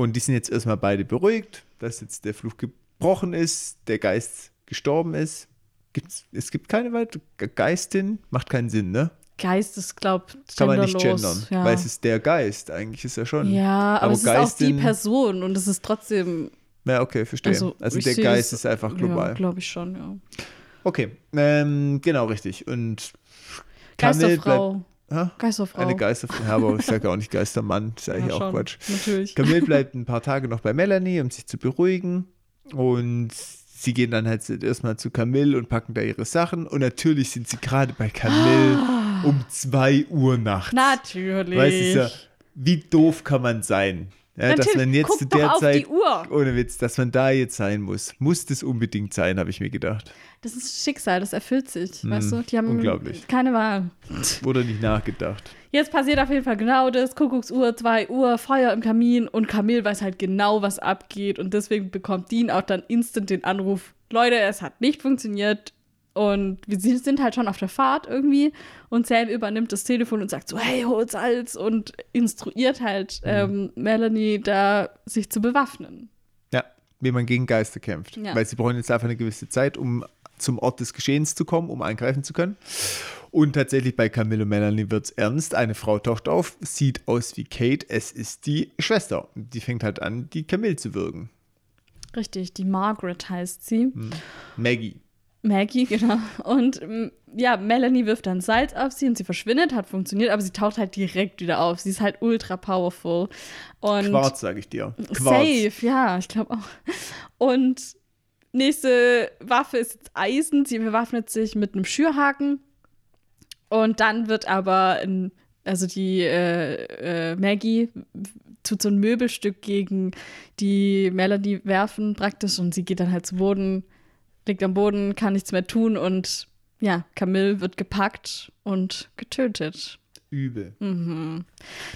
Und die sind jetzt erstmal beide beruhigt, dass jetzt der Fluch gebrochen ist, der Geist gestorben ist. Gibt's, es gibt keine weitere Geistin, macht keinen Sinn, ne? Geist ist, glaub Kann man nicht gendern, Ja. weil es ist der Geist, eigentlich ist er schon. ja, aber, aber es ist auch die Geistin- Person und es ist trotzdem. Ja, okay, verstehe. Also, Also, ich der Geist das- ist einfach global. Ja, glaube ich schon, ja. Okay, ähm, genau, richtig. Und Geisterfrau. Ha? Geisterfrau. Eine Geisterfrau. Ja, aber ich sage auch nicht Geistermann, das ist eigentlich ja, auch schon, Quatsch. Natürlich. Camille bleibt ein paar Tage noch bei Melanie, um sich zu beruhigen. Und sie gehen dann halt erstmal zu Camille und packen da ihre Sachen. Und natürlich sind sie gerade bei Camille um 2 Uhr nachts. Natürlich. Weißt du, ja, wie doof kann man sein? Ja, dass man jetzt Guck zu doch der auf Zeit, die Uhr. ohne Witz, dass man da jetzt sein muss. Muss das unbedingt sein, habe ich mir gedacht. Das ist Schicksal, das erfüllt sich, weißt du? Die haben unglaublich. keine Wahl. Wurde nicht nachgedacht. Jetzt passiert auf jeden Fall genau das. Kuckucksuhr, 2 Uhr, Feuer im Kamin und Camille weiß halt genau, was abgeht. Und deswegen bekommt Dean auch dann instant den Anruf: Leute, es hat nicht funktioniert. Und wir sind halt schon auf der Fahrt irgendwie und Sam übernimmt das Telefon und sagt so, hey, hol Salz und instruiert halt mhm. ähm, Melanie da, sich zu bewaffnen. Ja, wie man gegen Geister kämpft. Ja. Weil sie brauchen jetzt einfach eine gewisse Zeit, um zum Ort des Geschehens zu kommen, um eingreifen zu können. Und tatsächlich bei Camille und Melanie wird es ernst. Eine Frau taucht auf, sieht aus wie Kate. Es ist die Schwester. Die fängt halt an, die Camille zu wirken. Richtig, die Margaret heißt sie. Hm. Maggie. Maggie, genau. Und ja, Melanie wirft dann Salz auf sie und sie verschwindet, hat funktioniert, aber sie taucht halt direkt wieder auf. Sie ist halt ultra powerful. Und Quarz, sage ich dir. Quarz. Safe, ja, ich glaube auch. Und nächste Waffe ist jetzt Eisen. Sie bewaffnet sich mit einem Schürhaken. Und dann wird aber, in, also die äh, äh, Maggie tut so ein Möbelstück gegen die Melanie werfen praktisch und sie geht dann halt zu Boden liegt am Boden, kann nichts mehr tun und ja, Camille wird gepackt und getötet. Übel. Mhm.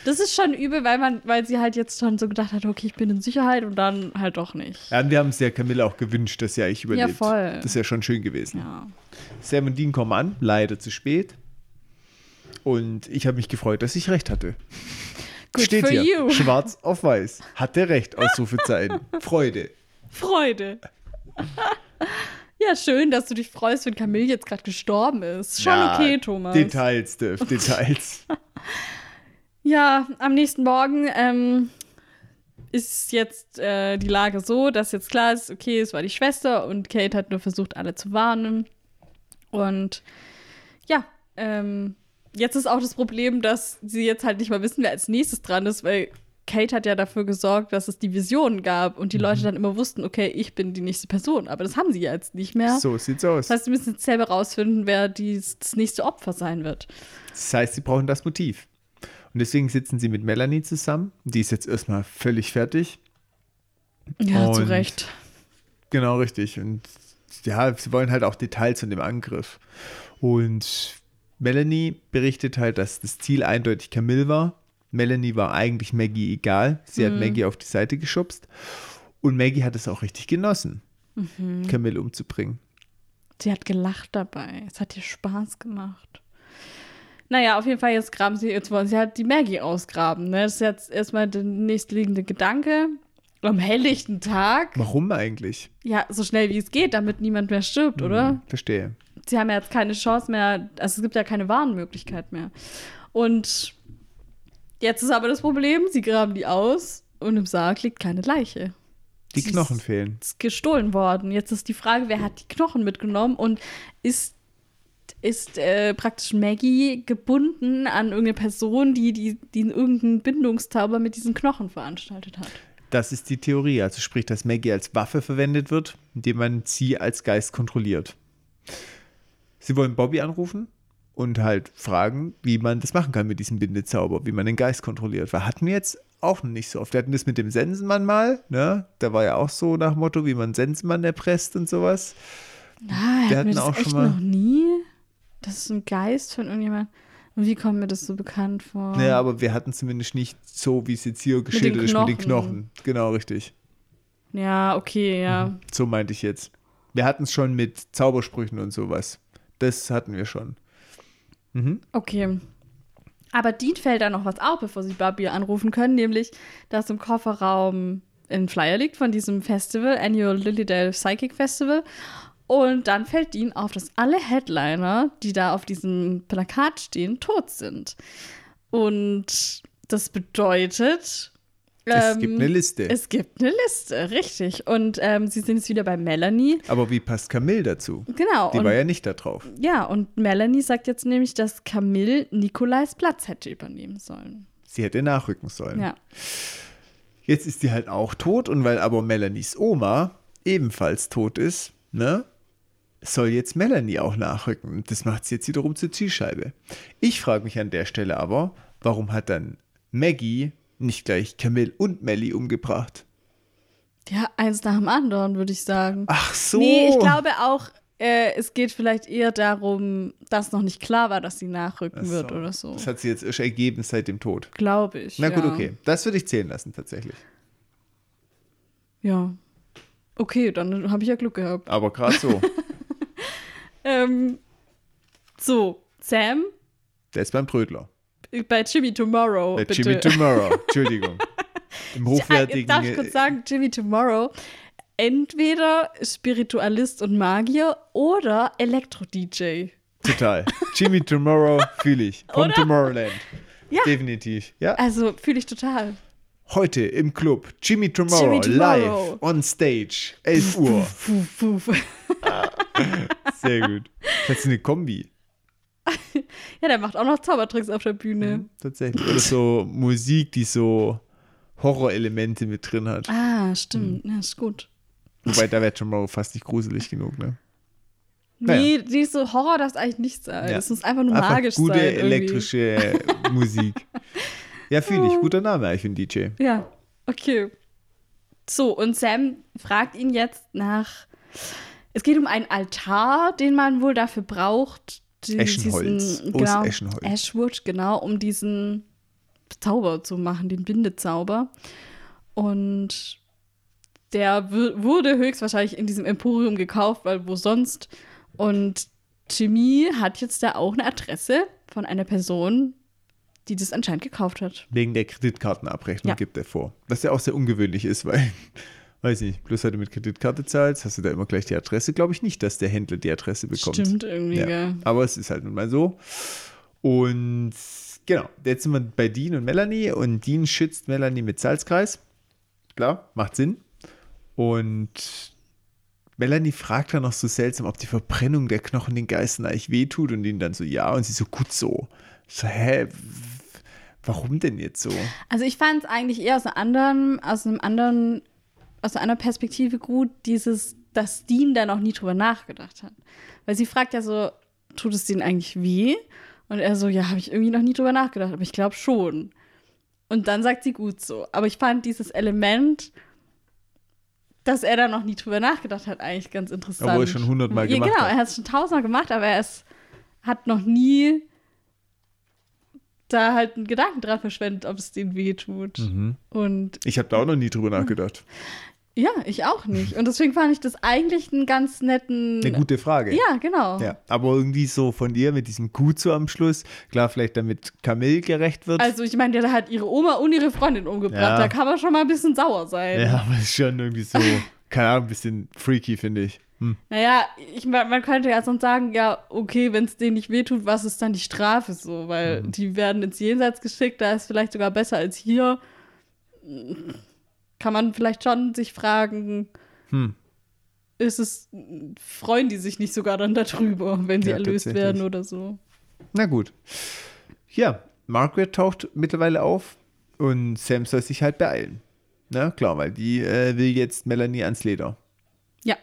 Das ist schon übel, weil man, weil sie halt jetzt schon so gedacht hat, okay, ich bin in Sicherheit und dann halt doch nicht. Ja, und wir haben es ja Camille auch gewünscht, dass sie eigentlich überlebt. Ja, voll. Das ist ja schon schön gewesen. Ja. Sam und Dean kommen an, leider zu spät. Und ich habe mich gefreut, dass ich recht hatte. Good Steht hier, you. schwarz auf weiß. Hatte recht, Ausrufezeichen. Freude. Freude. Ja, schön, dass du dich freust, wenn Camille jetzt gerade gestorben ist. Schon ja, okay, Thomas. Details, Diff, Details. ja, am nächsten Morgen ähm, ist jetzt äh, die Lage so, dass jetzt klar ist, okay, es war die Schwester und Kate hat nur versucht, alle zu warnen. Und ja, ähm, jetzt ist auch das Problem, dass sie jetzt halt nicht mal wissen, wer als nächstes dran ist, weil Kate hat ja dafür gesorgt, dass es die Visionen gab und die Leute mhm. dann immer wussten, okay, ich bin die nächste Person. Aber das haben sie ja jetzt nicht mehr. So sieht's aus. Das heißt, sie müssen jetzt selber rausfinden, wer dies, das nächste Opfer sein wird. Das heißt, sie brauchen das Motiv. Und deswegen sitzen sie mit Melanie zusammen. Die ist jetzt erstmal völlig fertig. Ja, und zu Recht. Genau, richtig. Und ja, sie wollen halt auch Details von dem Angriff. Und Melanie berichtet halt, dass das Ziel eindeutig Camille war Melanie war eigentlich Maggie egal. Sie mhm. hat Maggie auf die Seite geschubst. Und Maggie hat es auch richtig genossen, mhm. Camille umzubringen. Sie hat gelacht dabei. Es hat ihr Spaß gemacht. Naja, auf jeden Fall, jetzt graben sie, jetzt wollen sie halt die Maggie ausgraben. Ne? Das ist jetzt erstmal der nächstliegende Gedanke. Am helllichten Tag. Warum eigentlich? Ja, so schnell wie es geht, damit niemand mehr stirbt, mhm, oder? Verstehe. Sie haben ja jetzt keine Chance mehr, also es gibt ja keine Warnmöglichkeit mehr. Und Jetzt ist aber das Problem, sie graben die aus und im Sarg liegt keine Leiche. Die sie Knochen ist, fehlen. Ist gestohlen worden. Jetzt ist die Frage, wer hat die Knochen mitgenommen und ist, ist äh, praktisch Maggie gebunden an irgendeine Person, die, die, die irgendeinen Bindungszauber mit diesen Knochen veranstaltet hat? Das ist die Theorie. Also sprich, dass Maggie als Waffe verwendet wird, indem man sie als Geist kontrolliert. Sie wollen Bobby anrufen und halt fragen, wie man das machen kann mit diesem Bindezauber, wie man den Geist kontrolliert. Weil hatten wir jetzt auch nicht so oft. Wir hatten das mit dem Sensenmann mal, ne? Da war ja auch so nach Motto, wie man Sensenmann erpresst und sowas. Na, wir hatten wir das auch echt schon mal noch nie. Das ist ein Geist von irgendjemandem. Und wie kommt mir das so bekannt vor? Naja, aber wir hatten zumindest nicht so, wie es jetzt hier geschildert ist, mit den Knochen. Genau, richtig. Ja, okay, ja. Mhm. So meinte ich jetzt. Wir hatten es schon mit Zaubersprüchen und sowas. Das hatten wir schon. Mhm. Okay. Aber Dean fällt da noch was auf, bevor sie Barbie anrufen können, nämlich, dass im Kofferraum ein Flyer liegt von diesem Festival, Annual Lilydale Psychic Festival. Und dann fällt Dean auf, dass alle Headliner, die da auf diesem Plakat stehen, tot sind. Und das bedeutet, es ähm, gibt eine Liste. Es gibt eine Liste, richtig. Und ähm, sie sind jetzt wieder bei Melanie. Aber wie passt Camille dazu? Genau. Die und, war ja nicht da drauf. Ja, und Melanie sagt jetzt nämlich, dass Camille Nikolais Platz hätte übernehmen sollen. Sie hätte nachrücken sollen. Ja. Jetzt ist sie halt auch tot und weil aber Melanies Oma ebenfalls tot ist, ne, soll jetzt Melanie auch nachrücken. Das macht sie jetzt wiederum zur Zielscheibe. Ich frage mich an der Stelle aber, warum hat dann Maggie nicht gleich Camille und Melly umgebracht? Ja, eins nach dem anderen, würde ich sagen. Ach so. Nee, ich glaube auch, äh, es geht vielleicht eher darum, dass noch nicht klar war, dass sie nachrücken so. wird oder so. Das hat sie jetzt erst ergeben seit dem Tod. Glaube ich. Na gut, ja. okay. Das würde ich zählen lassen, tatsächlich. Ja. Okay, dann habe ich ja Glück gehabt. Aber gerade so. Ähm, so, Sam Der ist beim Trödler. Bei Jimmy Tomorrow. Bei bitte. Jimmy Tomorrow. Entschuldigung. Im hochwertigen. Darf ich kurz sagen, Jimmy Tomorrow, entweder Spiritualist und Magier oder Elektro-DJ. Total. Jimmy Tomorrow fühle ich. Von Oder? Tomorrowland. Ja. Definitiv. Ja. Also fühle ich total. Heute im Club. Jimmy Tomorrow, Jimmy Tomorrow. live on stage. 11 Uhr. Puh, puh. Sehr gut. Das ist eine Kombi. Ja, der macht auch noch Zaubertricks auf der Bühne. Tatsächlich. Oder so Musik, die so Horrorelemente mit drin hat. Ah, stimmt. Ja, ist gut. Wobei, da wäre Tomorrow fast nicht gruselig genug, ne? Nee, die ist so Horror darf es eigentlich nicht sein. Ja. Es muss einfach nur Einfach magisch gute sein. irgendwie. elektrische Musik. Ja, fühle ich. Guter Name eigentlich für einen DJ. Ja, okay. So, und Sam fragt ihn jetzt nach. Es geht um einen Altar, den man wohl dafür braucht. Die- Eschenholz. Diesen, Aus genau, Eschenholz. Ashwood, genau, um diesen Zauber zu machen, den Bindezauber. Und der wurde höchstwahrscheinlich in diesem Emporium gekauft, weil wo sonst. Und Jimmy hat jetzt da auch eine Adresse von einer Person, die das anscheinend gekauft hat. Wegen der Kreditkartenabrechnung Ja. gibt er vor. Was ja auch sehr ungewöhnlich ist, weil, weiß nicht, bloß weil du mit Kreditkarte zahlst, hast du da immer gleich die Adresse. Glaube ich nicht, dass der Händler die Adresse bekommt. Stimmt irgendwie, Ja. gell? Aber es ist halt nun mal so. Und genau, jetzt sind wir bei Dean und Melanie und Dean schützt Melanie mit Salzkreis. Klar, macht Sinn. Und Melanie fragt dann noch so seltsam, ob die Verbrennung der Knochen den Geistern eigentlich wehtut und ihn dann so, ja, und sie so, gut so. So, hä, warum denn jetzt so? Also ich fand es eigentlich eher aus einer anderen, aus einem anderen, aus einer Perspektive gut, dieses, dass Dean da noch nie drüber nachgedacht hat. Weil sie fragt ja so, tut es denen eigentlich weh? Und er so, ja, habe ich irgendwie noch nie drüber nachgedacht, aber ich glaube schon. Und dann sagt sie gut so. Aber ich fand dieses Element, dass er da noch nie drüber nachgedacht hat, eigentlich ganz interessant. Obwohl er schon hundertmal ja, gemacht genau, hat. er hat es schon tausendmal gemacht, aber er ist, hat noch nie da halt einen Gedanken dran verschwendet, ob es denen weh tut. Mhm. Und Ich habe da auch noch nie drüber nachgedacht. ja, ich auch nicht. Und deswegen fand ich das eigentlich einen ganz netten. Eine gute Frage. Ja, genau. Ja, aber irgendwie so von dir mit diesem Gut so am Schluss, klar, vielleicht damit Camille gerecht wird. Also ich meine, der hat ihre Oma und ihre Freundin umgebracht. Ja. Da kann man schon mal ein bisschen sauer sein. ja, aber ist schon irgendwie so, keine Ahnung, ein bisschen freaky, finde ich. Hm. Naja, ich, man könnte ja sonst sagen, ja, okay, wenn es denen nicht wehtut, was ist dann die Strafe so? Weil Mhm. die werden ins Jenseits geschickt, da ist vielleicht sogar besser als hier. Kann man vielleicht schon sich fragen, Hm. ist es, freuen die sich nicht sogar dann darüber, wenn sie Ja, erlöst werden oder so? Na gut. Ja, Margaret taucht mittlerweile auf und Sam soll sich halt beeilen. Na klar, weil die äh, will jetzt Melanie ans Leder. Ja.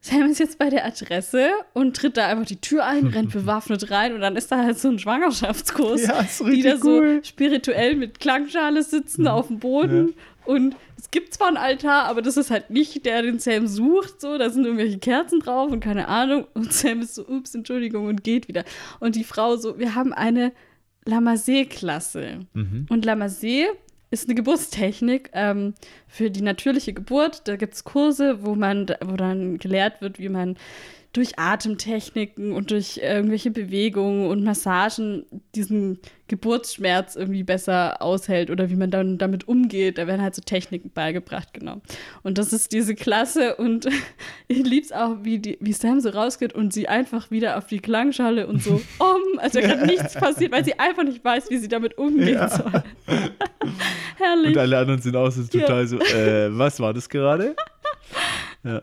Sam ist jetzt bei der Adresse und tritt da einfach die Tür ein, rennt bewaffnet rein und dann ist da halt so ein Schwangerschaftskurs, Ja, ist die da so cool. Mhm. spirituell mit Klangschale sitzen auf dem Boden. Und es gibt zwar einen Altar, aber das ist halt nicht der, den Sam sucht. So, da sind irgendwelche Kerzen drauf und keine Ahnung. Und Sam ist so, ups, Entschuldigung, und geht wieder. Und die Frau so, wir haben eine Lamassé-Klasse. Mhm. Und Lamassé ist eine Geburtstechnik ähm, für die natürliche Geburt. Da gibt es Kurse, wo man, wo dann gelehrt wird, wie man durch Atemtechniken und durch irgendwelche Bewegungen und Massagen diesen Geburtsschmerz irgendwie besser aushält oder wie man dann damit umgeht. Da werden halt so Techniken beigebracht, genau. Und das ist diese Klasse und ich lieb's auch, wie, die, wie Sam so rausgeht und sie einfach wieder auf die Klangschale und so um, als wäre gerade nichts passiert, weil sie einfach nicht weiß, wie sie damit umgehen Ja. soll. Herrlich. Und alle anderen sind auch so total so, äh, was war das gerade? Ja.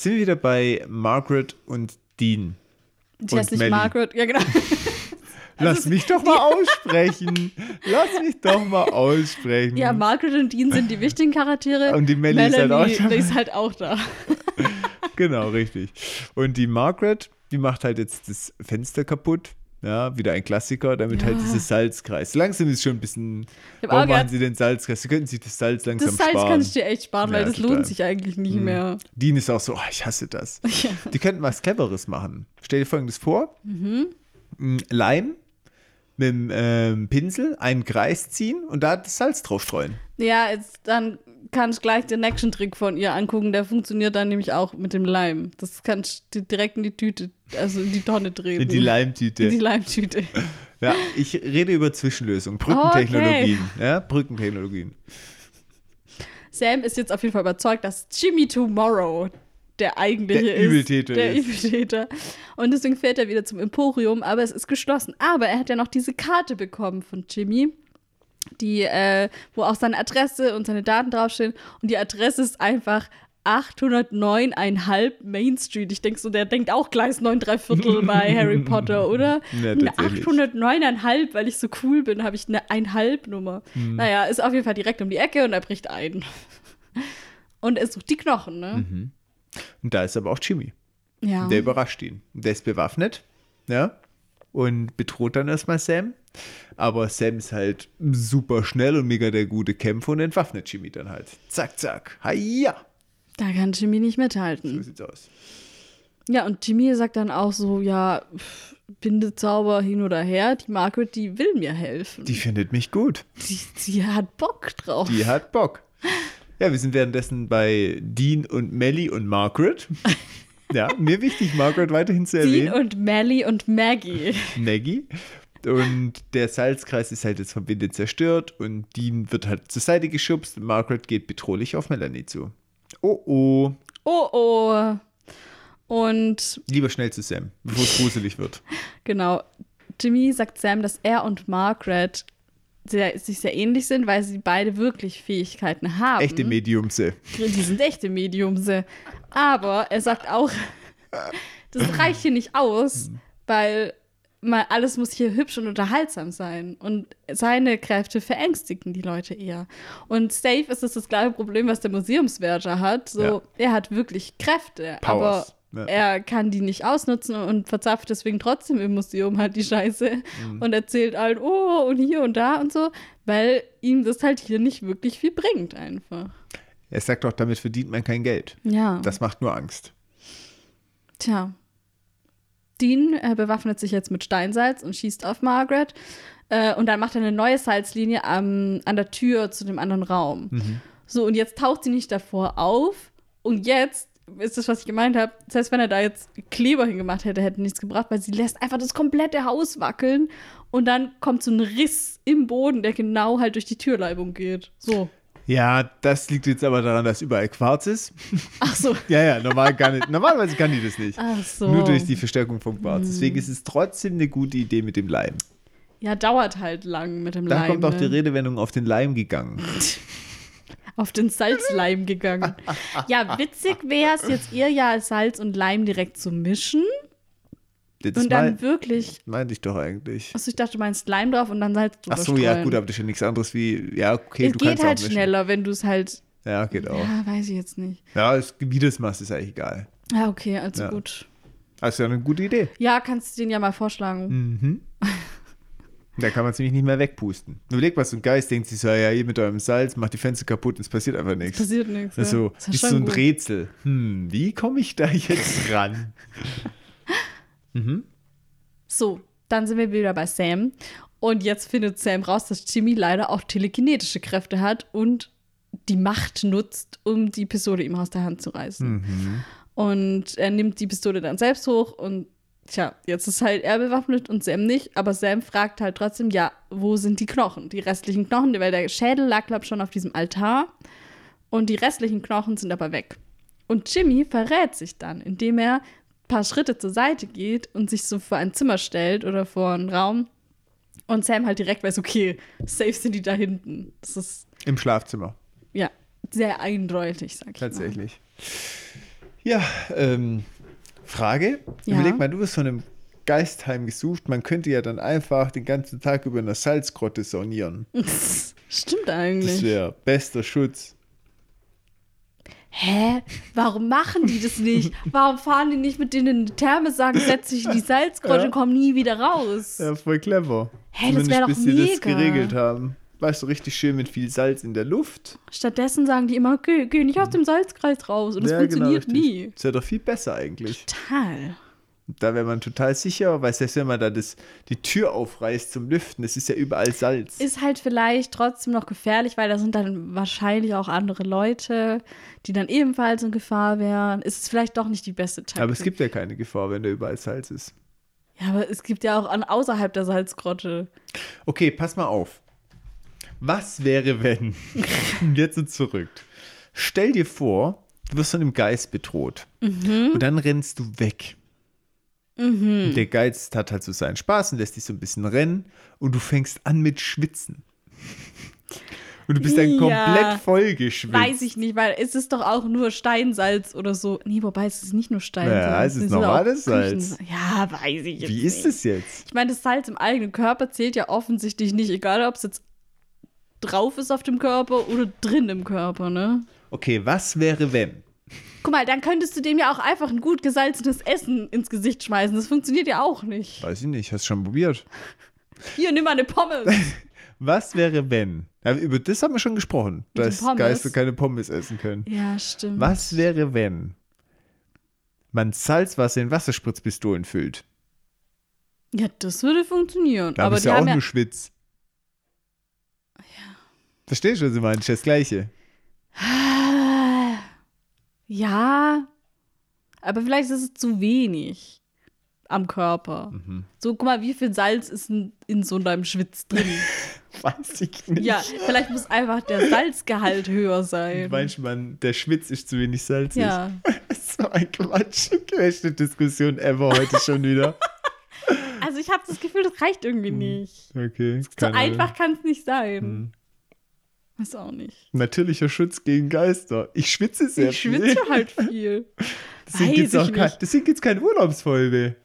Sind wir wieder bei Margaret und Dean. sie heißt nicht Melly. Margaret, ja genau. Lass mich doch mal aussprechen. Lass mich doch mal aussprechen. Ja, Margaret und Dean sind die wichtigen Charaktere. Und die Melly ist halt auch Melanie, dabei. die ist halt auch da. Genau, richtig. Und die Margaret, die macht halt jetzt das Fenster kaputt. Ja, wieder ein Klassiker, damit Ja. halt dieses Salzkreis. Langsam ist schon ein bisschen. Warum machen sie den Salzkreis? Sie könnten sich das Salz langsam das Salz sparen. kannst du dir echt sparen, weil Ja, das total. lohnt sich eigentlich nicht Mhm. mehr. Dean ist auch so, oh, ich hasse das. Ja. Die könnten was Cleveres machen. Stell dir folgendes vor: Mhm. Leim mit dem ähm, Pinsel einen Kreis ziehen und da das Salz drauf streuen. Ja, jetzt dann kann ich gleich den Action-Trick von ihr angucken. Der funktioniert dann nämlich auch mit dem Leim. Das kann ich di- direkt in die Tüte, also in die Tonne drehen. In die Leimtüte. In die Leimtüte. Ja, ich rede über Zwischenlösungen, Brückentechnologien. Ja, Brückentechnologien. Sam ist jetzt auf jeden Fall überzeugt, dass Jimmy Tomorrow der eigentliche Der ist. Übeltäter Der ist. Übeltäter. Und deswegen fährt er wieder zum Emporium, aber es ist geschlossen. Aber er hat ja noch diese Karte bekommen von Jimmy, die, äh, wo auch seine Adresse und seine Daten draufstehen. Und die Adresse ist einfach 809,5 Main Street. Ich denke so, der denkt auch Gleis 9 3 Viertel bei Harry Potter, oder? Ja, eine tatsächlich. 809,5, weil ich so cool bin, habe ich eine Einhalb-Nummer. Mhm. Naja, ist auf jeden Fall direkt um die Ecke und er bricht ein. Und er sucht die Knochen, ne? Mhm. Und da ist aber auch Jimmy. Ja. Der überrascht ihn. Der ist bewaffnet, ja, und bedroht dann erstmal Sam. Aber Sam ist halt super schnell und mega der gute Kämpfer und entwaffnet Jimmy dann halt. Zack, zack. Haja. Da kann Jimmy nicht So mithalten. sieht's aus. Ja, und Jimmy sagt dann auch so, ja, Bindezauber hin oder her, die Margaret, die will mir helfen. Die findet mich gut. die, die hat Bock drauf. Die hat Bock. Ja, wir sind währenddessen bei Dean und Melly und Margaret. Ja, mir wichtig, Margaret weiterhin zu Dean erwähnen. und Melly und Maggie. Maggie. Und der Salzkreis ist halt jetzt vom Winde zerstört und Dean wird halt zur Seite geschubst und Margaret geht bedrohlich auf Melanie zu. Oh oh. Oh oh. Und Lieber schnell zu Sam, bevor es gruselig wird. genau, Jimmy sagt Sam, dass er und Margaret sehr, sich sehr ähnlich sind, weil sie beide wirklich Fähigkeiten haben. Echte Mediumse. Die sind echte Mediumse. Aber er sagt auch, das reicht hier nicht aus, weil mal alles muss hier hübsch und unterhaltsam sein. Und seine Kräfte verängstigen die Leute eher. Und safe ist es das gleiche Problem, was der Museumswärter hat. So, Ja. er hat wirklich Kräfte, Powers. aber Ja. er kann die nicht ausnutzen und verzapft deswegen trotzdem im Museum halt die Scheiße Mhm. und erzählt halt, oh, und hier und da und so, weil ihm das halt hier nicht wirklich viel bringt einfach. Er sagt doch, damit verdient man kein Geld. Ja. Das macht nur Angst. Tja. Dean äh, bewaffnet sich jetzt mit Steinsalz und schießt auf Margaret. Äh, und dann macht er eine neue Salzlinie am, an der Tür zu dem anderen Raum. Mhm. So, und jetzt taucht sie nicht davor auf. Und jetzt ist das, was ich gemeint habe. Das heißt, wenn er da jetzt Kleber hingemacht hätte, hätte nichts gebracht, weil sie lässt einfach das komplette Haus wackeln. Und dann kommt so ein Riss im Boden, der genau halt durch die Türleibung geht. So. Ja, das liegt jetzt aber daran, dass überall Quarz ist. Ach so. Ja, ja, normal gar nicht. Normalerweise kann die das nicht. Ach so. Nur durch die Verstärkung vom Quarz. Deswegen ist es trotzdem eine gute Idee mit dem Leim. Ja, dauert halt lang mit dem Da Leim. kommt auch ne? die Redewendung auf den Leim gegangen. auf den Salzleim gegangen. Ja, witzig wäre es jetzt eher ja Salz und Leim direkt zu mischen Das und dann mein, wirklich. meinte ich doch eigentlich. Achso, ich dachte, du meinst Leim drauf und dann Salz drüber Ach so, ja, gut, aber das ist ja nichts anderes wie, ja, okay, es du geht kannst halt schneller, wenn du es halt. Ja, geht auch. Ja, weiß ich jetzt nicht. Ja, es, wie du es machst, ist eigentlich egal. Ja, okay, also Ja. gut. Also ja eine gute Idee. Ja, kannst du den ja mal vorschlagen. Mhm. Da kann man ziemlich nicht mehr wegpusten. Überleg mal, so ein Geist denkt sich so, ja, ihr mit eurem Salz macht die Fenster kaputt und es passiert einfach nichts. Passiert nichts. Das ist so, Ist so ein gut. Rätsel. Hm, wie komme ich da jetzt ran? mhm. So, dann sind wir wieder bei Sam. Und jetzt findet Sam raus, dass Jimmy leider auch telekinetische Kräfte hat und die Macht nutzt, um die Pistole ihm aus der Hand zu reißen. Mhm. Und er nimmt die Pistole dann selbst hoch und tja, jetzt ist halt er bewaffnet und Sam nicht. Aber Sam fragt halt trotzdem, ja, wo sind die Knochen? Die restlichen Knochen, weil der Schädel lag, glaub ich, schon auf diesem Altar. Und die restlichen Knochen sind aber weg. Und Jimmy verrät sich dann, indem er ein paar Schritte zur Seite geht und sich so vor ein Zimmer stellt oder vor einen Raum. Und Sam halt direkt weiß, okay, safe sind die da hinten. Das ist, Im Schlafzimmer, ja, sehr eindeutig, sag ich mal. tatsächlich. Ja, ähm, Frage. Ja. Überleg mal, du wirst von einem Geistheim gesucht. Man könnte ja dann einfach den ganzen Tag über eine Salzgrotte saunieren. Stimmt Das eigentlich. wäre bester Schutz. Hä? Warum machen die das nicht? Warum fahren die nicht mit denen in die Therme, sagen, setz dich in die Salzgrotte Ja. und komm nie wieder raus? Ja, voll clever. Das Zumindest wär doch bis sie das mega. geregelt haben. Weißt du, richtig schön mit viel Salz in der Luft. Stattdessen sagen die immer, geh, geh nicht aus dem Salzkreis raus. Und das Ja, funktioniert genau, nie. Das wäre doch viel besser eigentlich. Total. Da wäre man total sicher, weil selbst wenn man da das, die Tür aufreißt zum Lüften, es ist ja überall Salz. Ist halt vielleicht trotzdem noch gefährlich, weil da sind dann wahrscheinlich auch andere Leute, die dann ebenfalls in Gefahr wären. Ist es vielleicht doch nicht die beste Taktik. Aber es gibt ja keine Gefahr, wenn da überall Salz ist. Ja, aber es gibt ja auch an außerhalb der Salzgrotte. Okay, pass mal auf. Was wäre, wenn? Jetzt und zurück. Stell dir vor, du wirst von einem Geist bedroht. Mhm. Und dann rennst du weg. Und der Geist hat halt so seinen Spaß und lässt dich so ein bisschen rennen. Und du fängst an mit Schwitzen. Und du bist dann Ja. komplett vollgeschwitzt. Weiß ich nicht, weil es ist doch auch nur Steinsalz oder so. Nee, wobei es ist nicht nur Steinsalz. Ja, es ist sind normales Salz. Ja, weiß ich jetzt Wie ist nicht. es jetzt? Ich meine, das Salz im eigenen Körper zählt ja offensichtlich nicht, egal ob es jetzt drauf ist auf dem Körper oder drin im Körper, ne? Okay, was wäre, wenn? Guck mal, dann könntest du dem ja auch einfach ein gut gesalzenes Essen ins Gesicht schmeißen. Das funktioniert ja auch nicht. Weiß ich nicht, hast du schon probiert. Hier, nimm mal eine Pommes. Was wäre, wenn? Ja, über das haben wir schon gesprochen, Mit dass? Geister keine Pommes essen können. ja, stimmt. Was wäre, wenn man Salzwasser in Wasserspritzpistolen füllt? Ja, das würde funktionieren. Da aber du ja auch ja. nur Schwitz. Verstehst du, was ich meine? Das ist das Gleiche. Ja, aber vielleicht ist es zu wenig am Körper. Mhm. So, guck mal, wie viel Salz ist in, in so einem Schwitz drin? Weiß ich nicht. ja, vielleicht muss einfach der Salzgehalt höher sein. Manchmal, der Schwitz ist zu wenig salzig. ja. so ein Quatsch. Größte Diskussion ever heute schon wieder. Also ich habe das Gefühl, das reicht irgendwie nicht. Okay. So einfach kann es nicht sein. Hm. Weiß auch nicht. Natürlicher Schutz gegen Geister. Ich schwitze sehr ich viel. schwitze halt viel. Deswegen gibt es ich kein, nicht. deswegen gibt's keine Urlaubsfolge.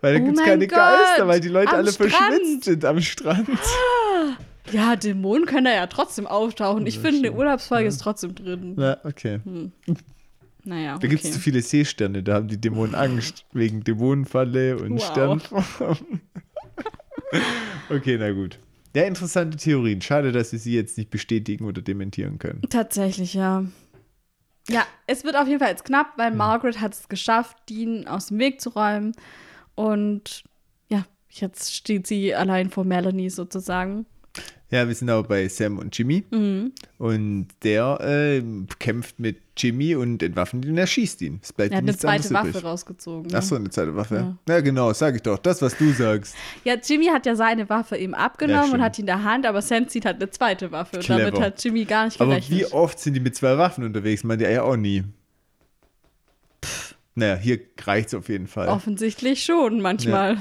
Weil da Oh gibt es keine Gott, Geister, weil die Leute am alle Strand. verschwitzt sind am Strand. Ja, Dämonen können da ja trotzdem auftauchen. Ich finde, eine. Urlaubsfolge ist trotzdem drin. Na, okay. Naja, Da gibt es okay. zu viele Seesterne, da haben die Dämonen Angst wegen Dämonenfalle und Wow. Sternform. okay, na gut. Ja, interessante Theorien. Schade, dass wir sie jetzt nicht bestätigen oder dementieren können. Tatsächlich, ja. Ja, es wird auf jeden Fall jetzt knapp, weil Margaret hat es geschafft, Dean aus dem Weg zu räumen. Und ja, jetzt steht sie allein vor Melanie sozusagen. Ja, wir sind aber bei Sam und Jimmy. Mhm. Und der äh, kämpft mit Jimmy und entwaffnet ihn und erschießt ihn. Es bleibt Er hat eine zweite Waffe übrig. rausgezogen. Ach so, eine zweite Waffe. Ja. Ja. genau, sag ich doch. Das, was du sagst. Ja, Jimmy hat ja seine Waffe eben Ja, abgenommen und stimmt. hat die in der Hand, aber Sam zieht halt eine zweite Waffe. Und Clever. damit hat Jimmy gar nicht Aber gerechnet. wie oft sind die mit zwei Waffen unterwegs? Man ja auch nie. Naja, hier reicht es auf jeden Fall. Offensichtlich schon, manchmal.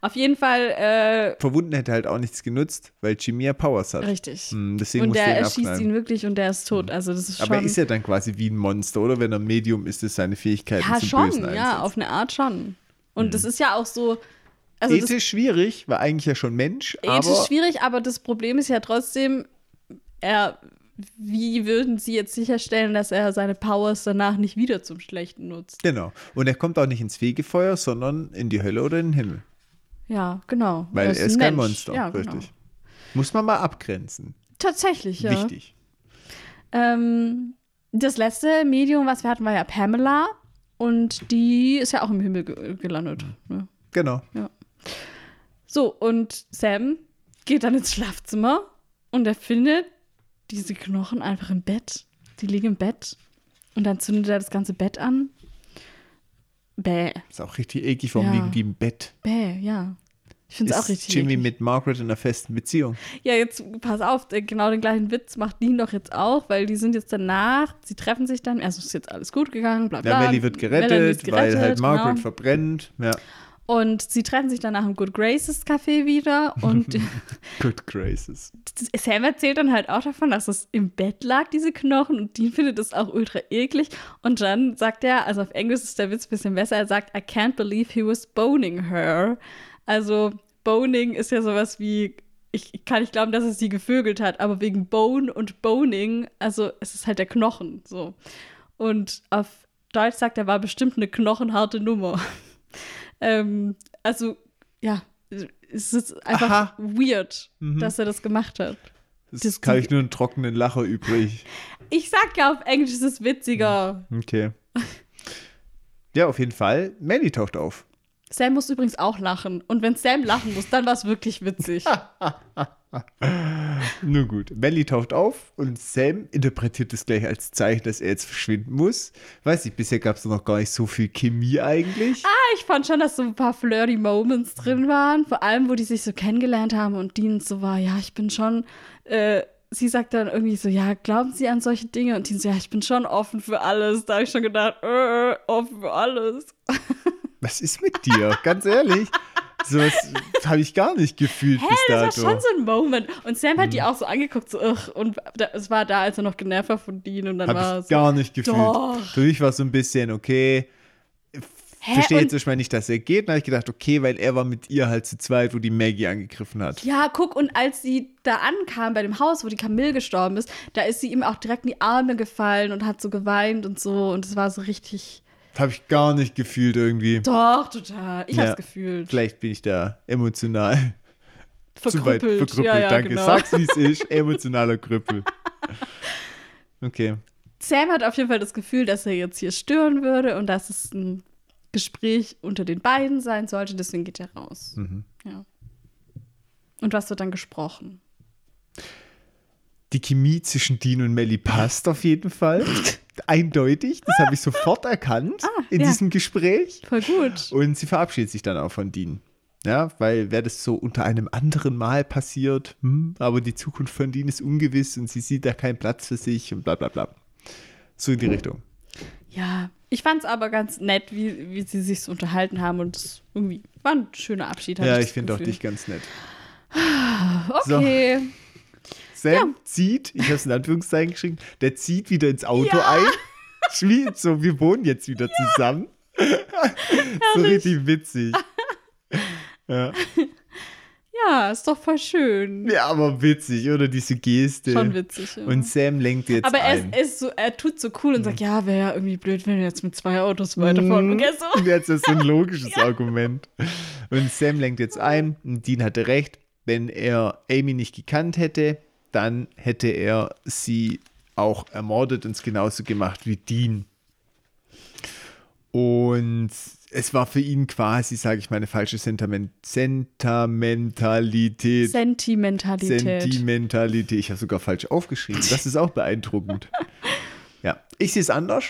Auf jeden Fall, äh, Verwunden hätte halt auch nichts genutzt, weil Jimmy ja Powers hat. richtig. Hm, deswegen Und der er ihn erschießt abknallen. ihn wirklich und der ist tot. Also das ist Aber er schon. ist ja dann quasi wie ein Monster, oder? Wenn er ein Medium ist, ist seine Fähigkeiten ja, zum schon, Bösen ja, einsetzt. auf eine Art schon. Und das ist ja auch so. Also das Ethisch schwierig, war eigentlich ja schon Mensch, ethisch aber schwierig, aber das Problem ist ja trotzdem, er, wie würden sie jetzt sicherstellen, dass er seine Powers danach nicht wieder zum Schlechten nutzt? genau. Und er kommt auch nicht ins Fegefeuer, sondern in die Hölle oder in den Himmel. Ja, genau. Weil Er er ist ein kein Mensch. Monster, Ja, genau. richtig. Muss man mal abgrenzen. Tatsächlich, ja. Wichtig. Ähm, das letzte Medium, was wir hatten, war ja Pamela. Und die ist ja auch im Himmel ge gelandet. Ne? Genau. So, und Sam geht dann ins Schlafzimmer und er findet diese Knochen einfach im Bett. Die liegen im Bett. Und dann zündet er das ganze Bett an. Bäh, Ist auch richtig eklig, warum Ja. liegen die im Bett? bäh, ja. Ich finde es auch Ist richtig. Jimmy eklig. mit Margaret in einer festen Beziehung. Ja, jetzt pass auf, genau den gleichen Witz macht Dean doch jetzt auch, weil die sind jetzt danach, sie treffen sich dann, also ist jetzt alles gut gegangen, bla bla. Ja, Melly wird gerettet, ist weil halt gerettet, Margaret genau. verbrennt. Ja. Und sie treffen sich danach im Good Graces Café wieder und Good graces. Sam erzählt dann halt auch davon, dass es im Bett lag, diese Knochen, und Dean findet es auch ultra eklig. Und dann sagt er, also auf Englisch ist der Witz ein bisschen besser, er sagt, I can't believe he was boning her. Also Boning ist ja sowas wie, ich, ich kann nicht glauben, dass er sie gevögelt hat, aber wegen Bone und Boning, also es ist halt der Knochen, so. Und auf Deutsch sagt er, war bestimmt eine knochenharte Nummer. ähm, also, ja, es ist einfach Aha. weird, Mhm. dass er das gemacht hat. Das, Das- kann ich nur einen trockenen Lacher übrig. Ich sag ja auf Englisch, es ist witziger. Okay. Ja, auf jeden Fall. Melly taucht auf. Sam muss übrigens auch lachen. Und wenn Sam lachen muss, dann war es wirklich witzig. Nun gut, Melly taucht auf und Sam interpretiert es gleich als Zeichen, dass er jetzt verschwinden muss. Weiß ich, bisher gab es noch gar nicht so viel Chemie eigentlich. Ah, ich fand schon, dass so ein paar flirty Moments drin waren. Vor allem, wo die sich so kennengelernt haben und Dean so war, ja, ich bin schon. Äh, sie sagt dann irgendwie so, ja, glauben Sie an solche Dinge? Und Dean so, ja, ich bin schon offen für alles. Da habe ich schon gedacht, äh, offen für alles. Was ist mit dir? Ganz ehrlich. Sowas habe ich gar nicht gefühlt Hä, bis das dato. war schon so ein Moment. Und Sam hat Mhm. die auch so angeguckt, so, ugh, und da, es war da, als er noch genervt war von Dean und dann war Habe er ich so, gar nicht gefühlt. Doch. Für mich war es so ein bisschen, okay, hä, verstehe jetzt erstmal nicht, dass er geht. Dann habe ich gedacht, okay, weil er war mit ihr halt zu zweit, wo die Maggie angegriffen hat. Ja, guck, und als sie da ankam bei dem Haus, wo die Camille gestorben ist, da ist sie ihm auch direkt in die Arme gefallen und hat so geweint und so. Und es war so richtig. Habe ich gar nicht gefühlt irgendwie. Doch, total. Ich Ja, hab's gefühlt. Vielleicht bin ich da emotional zu weit Verkrüppelt. verkrüppelt. Ja, ja, Danke. genau. Sag's, wie es ist. Emotionaler Krüppel. Okay. Sam hat auf jeden Fall das Gefühl, dass er jetzt hier stören würde und dass es ein Gespräch unter den beiden sein sollte. Deswegen geht er raus. Mhm. Ja. Und was wird dann gesprochen? Die Chemie zwischen Dean und Melly passt auf jeden Fall. Eindeutig. Das habe ich sofort erkannt in Ah, ja. diesem Gespräch. Voll gut. Und sie verabschiedet sich dann auch von Dean. Ja, weil wäre das so unter einem anderen Mal passiert, hm, aber die Zukunft von Dean ist ungewiss und sie sieht da keinen Platz für sich und bla bla bla. So in die Richtung. Ja, ich fand es aber ganz nett, wie, wie sie sich so unterhalten haben und es irgendwie war ein schöner Abschied. Ja, das ich finde auch dich ganz nett. Okay. Sam zieht, ich habe es in Anführungszeichen geschrieben, der zieht wieder ins Auto Ja. ein. Schwie- So, wir wohnen jetzt wieder zusammen. so richtig witzig. Ja. Ja, ist doch voll schön. ja, aber witzig, oder? Diese Geste. Schon witzig. Ja. Und Sam lenkt jetzt aber er, ein. ist, er, so, er tut so cool und sagt, ja, wäre ja irgendwie blöd, wenn wir jetzt mit zwei Autos weiterfahren. Mhm. Und er so, jetzt ist so ein logisches Argument. Und Sam lenkt jetzt ein und Dean hatte recht. Wenn er Amy nicht gekannt hätte, dann hätte er sie auch ermordet und es genauso gemacht wie Dean. Und es war für ihn quasi, sage ich mal, eine falsche Sentiment Sentimentalität. Sentimentalität. Sentimentalität. Ich habe sogar falsch aufgeschrieben. Das ist auch beeindruckend. ja, ich sehe es anders.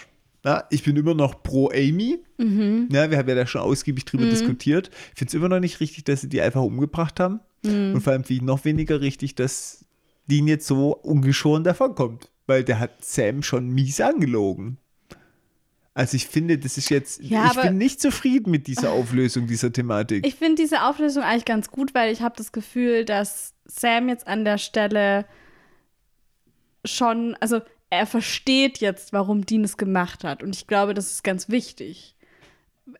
Ja, ich bin immer noch pro Amy. Mhm. Ja, wir haben ja da schon ausgiebig drüber diskutiert. Ich finde es immer noch nicht richtig, dass sie die einfach umgebracht haben. Mhm. Und vor allem finde ich noch weniger richtig, dass Dean jetzt so ungeschoren davonkommt. Weil der hat Sam schon mies angelogen. Also ich finde, das ist jetzt, Ja, ich bin nicht zufrieden mit dieser Auflösung dieser Thematik. Ich finde diese Auflösung eigentlich ganz gut, weil ich habe das Gefühl, dass Sam jetzt an der Stelle schon, also er versteht jetzt, warum Dean es gemacht hat. Und ich glaube, das ist ganz wichtig.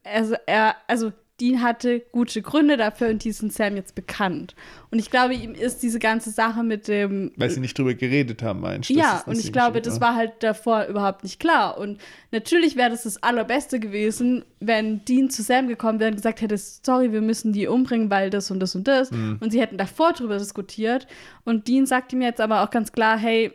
Also er, also Dean hatte gute Gründe dafür und die sind Sam jetzt bekannt. Und ich glaube, ihm ist diese ganze Sache mit dem weil sie nicht drüber geredet haben, meinst du? ja, und ich glaube, das war halt davor überhaupt nicht klar. Und natürlich wäre das das Allerbeste gewesen, wenn Dean zu Sam gekommen wäre und gesagt hätte, sorry, wir müssen die umbringen, weil das und das und das. Mhm. Und sie hätten davor drüber diskutiert. Und Dean sagt ihm jetzt aber auch ganz klar, hey,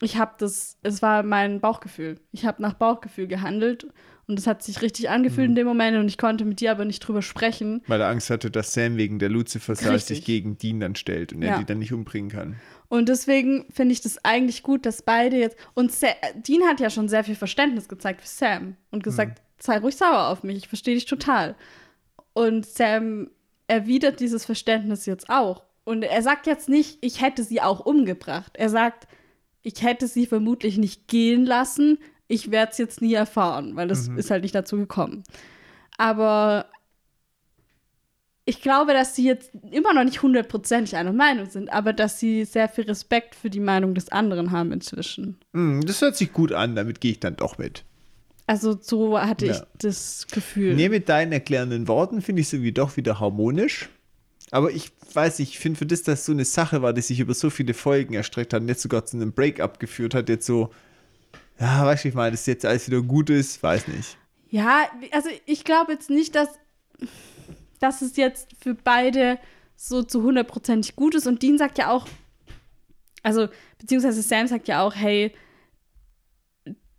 ich habe das, es war mein Bauchgefühl. Ich habe nach Bauchgefühl gehandelt und es hat sich richtig angefühlt Mhm. in dem Moment und ich konnte mit dir aber nicht drüber sprechen. Weil er Angst hatte, dass Sam wegen der Lucifer sich gegen Dean dann stellt und er Ja. die dann nicht umbringen kann. Und deswegen finde ich das eigentlich gut, dass beide jetzt. Und Sa Dean hat ja schon sehr viel Verständnis gezeigt für Sam und gesagt: sei ruhig sauer auf mich, ich verstehe dich total. Und Sam erwidert dieses Verständnis jetzt auch. Und er sagt jetzt nicht, ich hätte sie auch umgebracht. Er sagt, ich hätte sie vermutlich nicht gehen lassen. Ich werde es jetzt nie erfahren, weil das ist halt nicht dazu gekommen. Aber ich glaube, dass sie jetzt immer noch nicht hundertprozentig einer Meinung sind, aber dass sie sehr viel Respekt für die Meinung des anderen haben inzwischen. Hm, das hört sich gut an, damit gehe ich dann doch mit. Also so hatte ich Ja. das Gefühl. Nee, mit deinen erklärenden Worten finde ich sie wie doch wieder harmonisch. Aber ich weiß nicht, ich finde für das, dass so eine Sache war, die sich über so viele Folgen erstreckt hat und jetzt sogar zu einem Breakup geführt hat, jetzt so, ja, weißt du, ich meine, dass jetzt alles wieder gut ist, weiß nicht. Ja, also ich glaube jetzt nicht, dass, dass es jetzt für beide so zu hundertprozentig gut ist. Und Dean sagt ja auch, also, beziehungsweise Sam sagt ja auch, hey,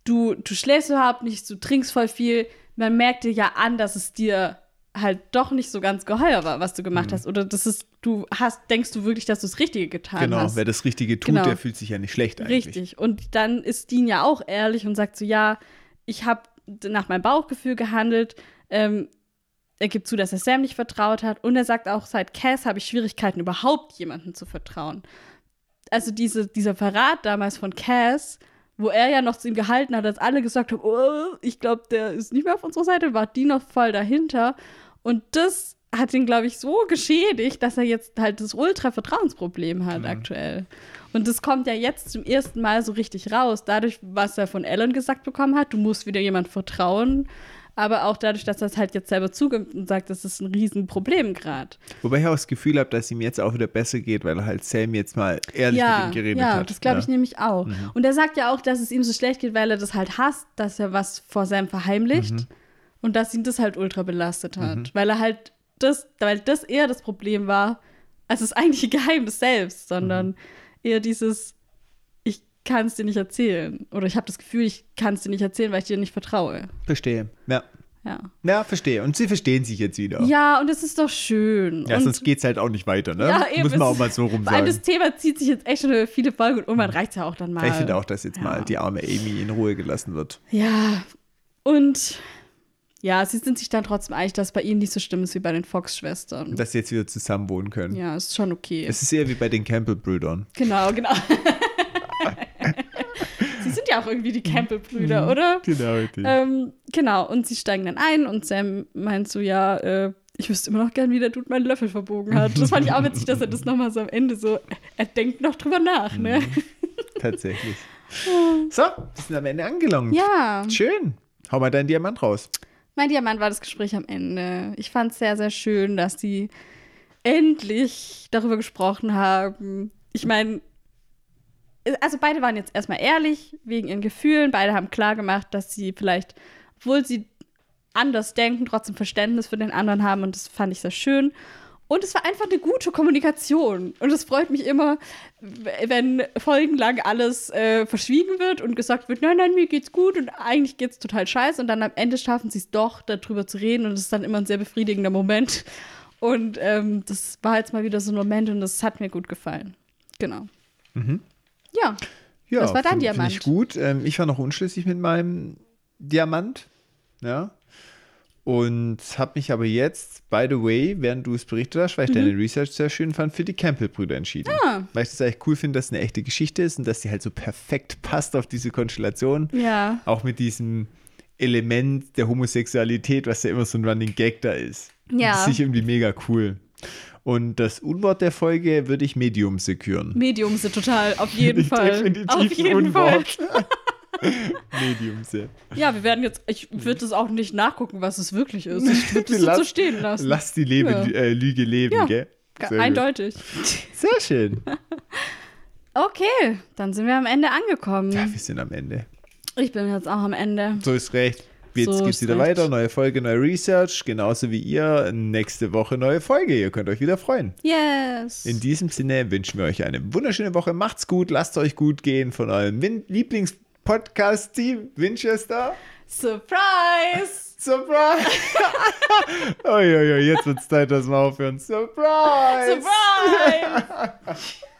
du, du schläfst überhaupt nicht, du trinkst voll viel, man merkte ja an, dass es dir halt doch nicht so ganz geheuer war, was du gemacht hast. Oder das ist, du hast, denkst du wirklich, dass du das Richtige getan Genau, hast. wer das Richtige tut, Genau. der fühlt sich ja nicht schlecht eigentlich. Richtig. Und dann ist Dean ja auch ehrlich und sagt so, ja, ich habe nach meinem Bauchgefühl gehandelt. Ähm, er gibt zu, dass er Sam nicht vertraut hat. Und er sagt auch, seit Cass habe ich Schwierigkeiten, überhaupt jemandem zu vertrauen. Also diese, dieser Verrat damals von Cass, wo er ja noch zu ihm gehalten hat, als alle gesagt haben, oh, ich glaube, der ist nicht mehr auf unserer Seite, war Dean noch voll dahinter. Und das hat ihn, glaube ich, so geschädigt, dass er jetzt halt das Ultra-Vertrauensproblem hat aktuell. Und das kommt ja jetzt zum ersten Mal so richtig raus, dadurch, was er von Ellen gesagt bekommen hat, du musst wieder jemand vertrauen, aber auch dadurch, dass er es halt jetzt selber zugibt und sagt, das ist ein Riesenproblem gerade. Wobei ich auch das Gefühl habe, dass ihm jetzt auch wieder besser geht, weil halt Sam jetzt mal ehrlich Ja, mit ihm geredet ja, hat. das glaube ich ja. Mhm. nämlich auch. Und er sagt ja auch, dass es ihm so schlecht geht, weil er das halt hasst, dass er was vor Sam verheimlicht Mhm. und dass ihn das halt ultra belastet hat, weil er halt das, weil das eher das Problem war, als das eigentliche Geheimnis selbst, sondern Mhm. eher dieses, ich kann es dir nicht erzählen oder ich habe das Gefühl, ich kann es dir nicht erzählen, weil ich dir nicht vertraue. Verstehe. Ja. Ja. Ja, verstehe. Und sie verstehen sich jetzt wieder. Ja, und es ist doch schön. Ja, und sonst geht es halt auch nicht weiter, ne? Ja, eben, Muss man auch mal so rum sagen. das Thema zieht sich jetzt echt schon über viele Folgen und irgendwann reicht es ja auch dann mal. Ich finde auch, dass jetzt Ja. mal die arme Amy in Ruhe gelassen wird. Ja, und ja, sie sind sich dann trotzdem einig, dass bei ihnen nicht so schlimm ist wie bei den Fox-Schwestern. Dass sie jetzt wieder zusammen wohnen können. Ja, ist schon okay. Es ist eher wie bei den Campbell-Brüdern. genau, genau. sie sind ja auch irgendwie die Campbell-Brüder, oder? Genau, richtig. Ähm, genau, und sie steigen dann ein und Sam meint so, ja, äh, ich wüsste immer noch gern, wie der Dude meinen Löffel verbogen hat. Das fand ich auch witzig, dass er das nochmal so am Ende so, er denkt noch drüber nach, ne? Tatsächlich. So, wir sind am Ende angelangt. Ja, Schön. Hau mal deinen Diamant raus. Mein Diamant war das Gespräch am Ende. Ich fand es sehr, sehr schön, dass sie endlich darüber gesprochen haben. Ich meine, also beide waren jetzt erstmal ehrlich wegen ihren Gefühlen. Beide haben klar gemacht, dass sie vielleicht, obwohl sie anders denken, trotzdem Verständnis für den anderen haben. Und das fand ich sehr schön. Und es war einfach eine gute Kommunikation. Und es freut mich immer, wenn folgenlang alles äh, verschwiegen wird und gesagt wird, nein, nein, mir geht's gut und eigentlich geht's total scheiße. Und dann am Ende schaffen sie es doch, darüber zu reden. Und es ist dann immer ein sehr befriedigender Moment. Und ähm, das war jetzt mal wieder so ein Moment und das hat mir gut gefallen. Genau. Ja. Ja, Das war dein find- Diamant. Find ich gut. Ähm, ich war noch unschlüssig mit meinem Diamant. Ja. Und habe mich aber jetzt, by the way, während du es berichtet hast, weil ich deine Research sehr schön fand, für die Campbell-Brüder entschieden. Mhm. Ah. Weil ich das eigentlich cool finde, dass es eine echte Geschichte ist und dass sie halt so perfekt passt auf diese Konstellation. Ja. Auch mit diesem Element der Homosexualität, was ja immer so ein Running Gag da ist. Ja. Das ich irgendwie mega cool. Und das Unwort der Folge würde ich Medium seküren. Medium sind total, auf jeden Fall. Definitiv Auf jeden Unwort. Fall. Medium se. Ja, wir werden jetzt, ich würde das auch nicht nachgucken, was es wirklich ist. Ich würde Lass- so stehen lassen. Lass die Lebe, Ja. äh, Lüge leben, Ja. gell? Sehr gut. Eindeutig. Sehr schön. Okay, dann sind wir am Ende angekommen. Ja, wir sind am Ende. Ich bin jetzt auch am Ende. So ist recht. Jetzt So geht's wieder recht. weiter. Neue Folge, neue Research. Genauso wie ihr. Nächste Woche neue Folge. Ihr könnt euch wieder freuen. Yes. In diesem Sinne wünschen wir euch eine wunderschöne Woche. Macht's gut. Lasst euch gut gehen von eurem Win- Lieblings-Podcast-Team Winchester. Surprise! Surprise! Uiuiui, jetzt wird's Zeit, dass wir aufhören. Surprise! Surprise!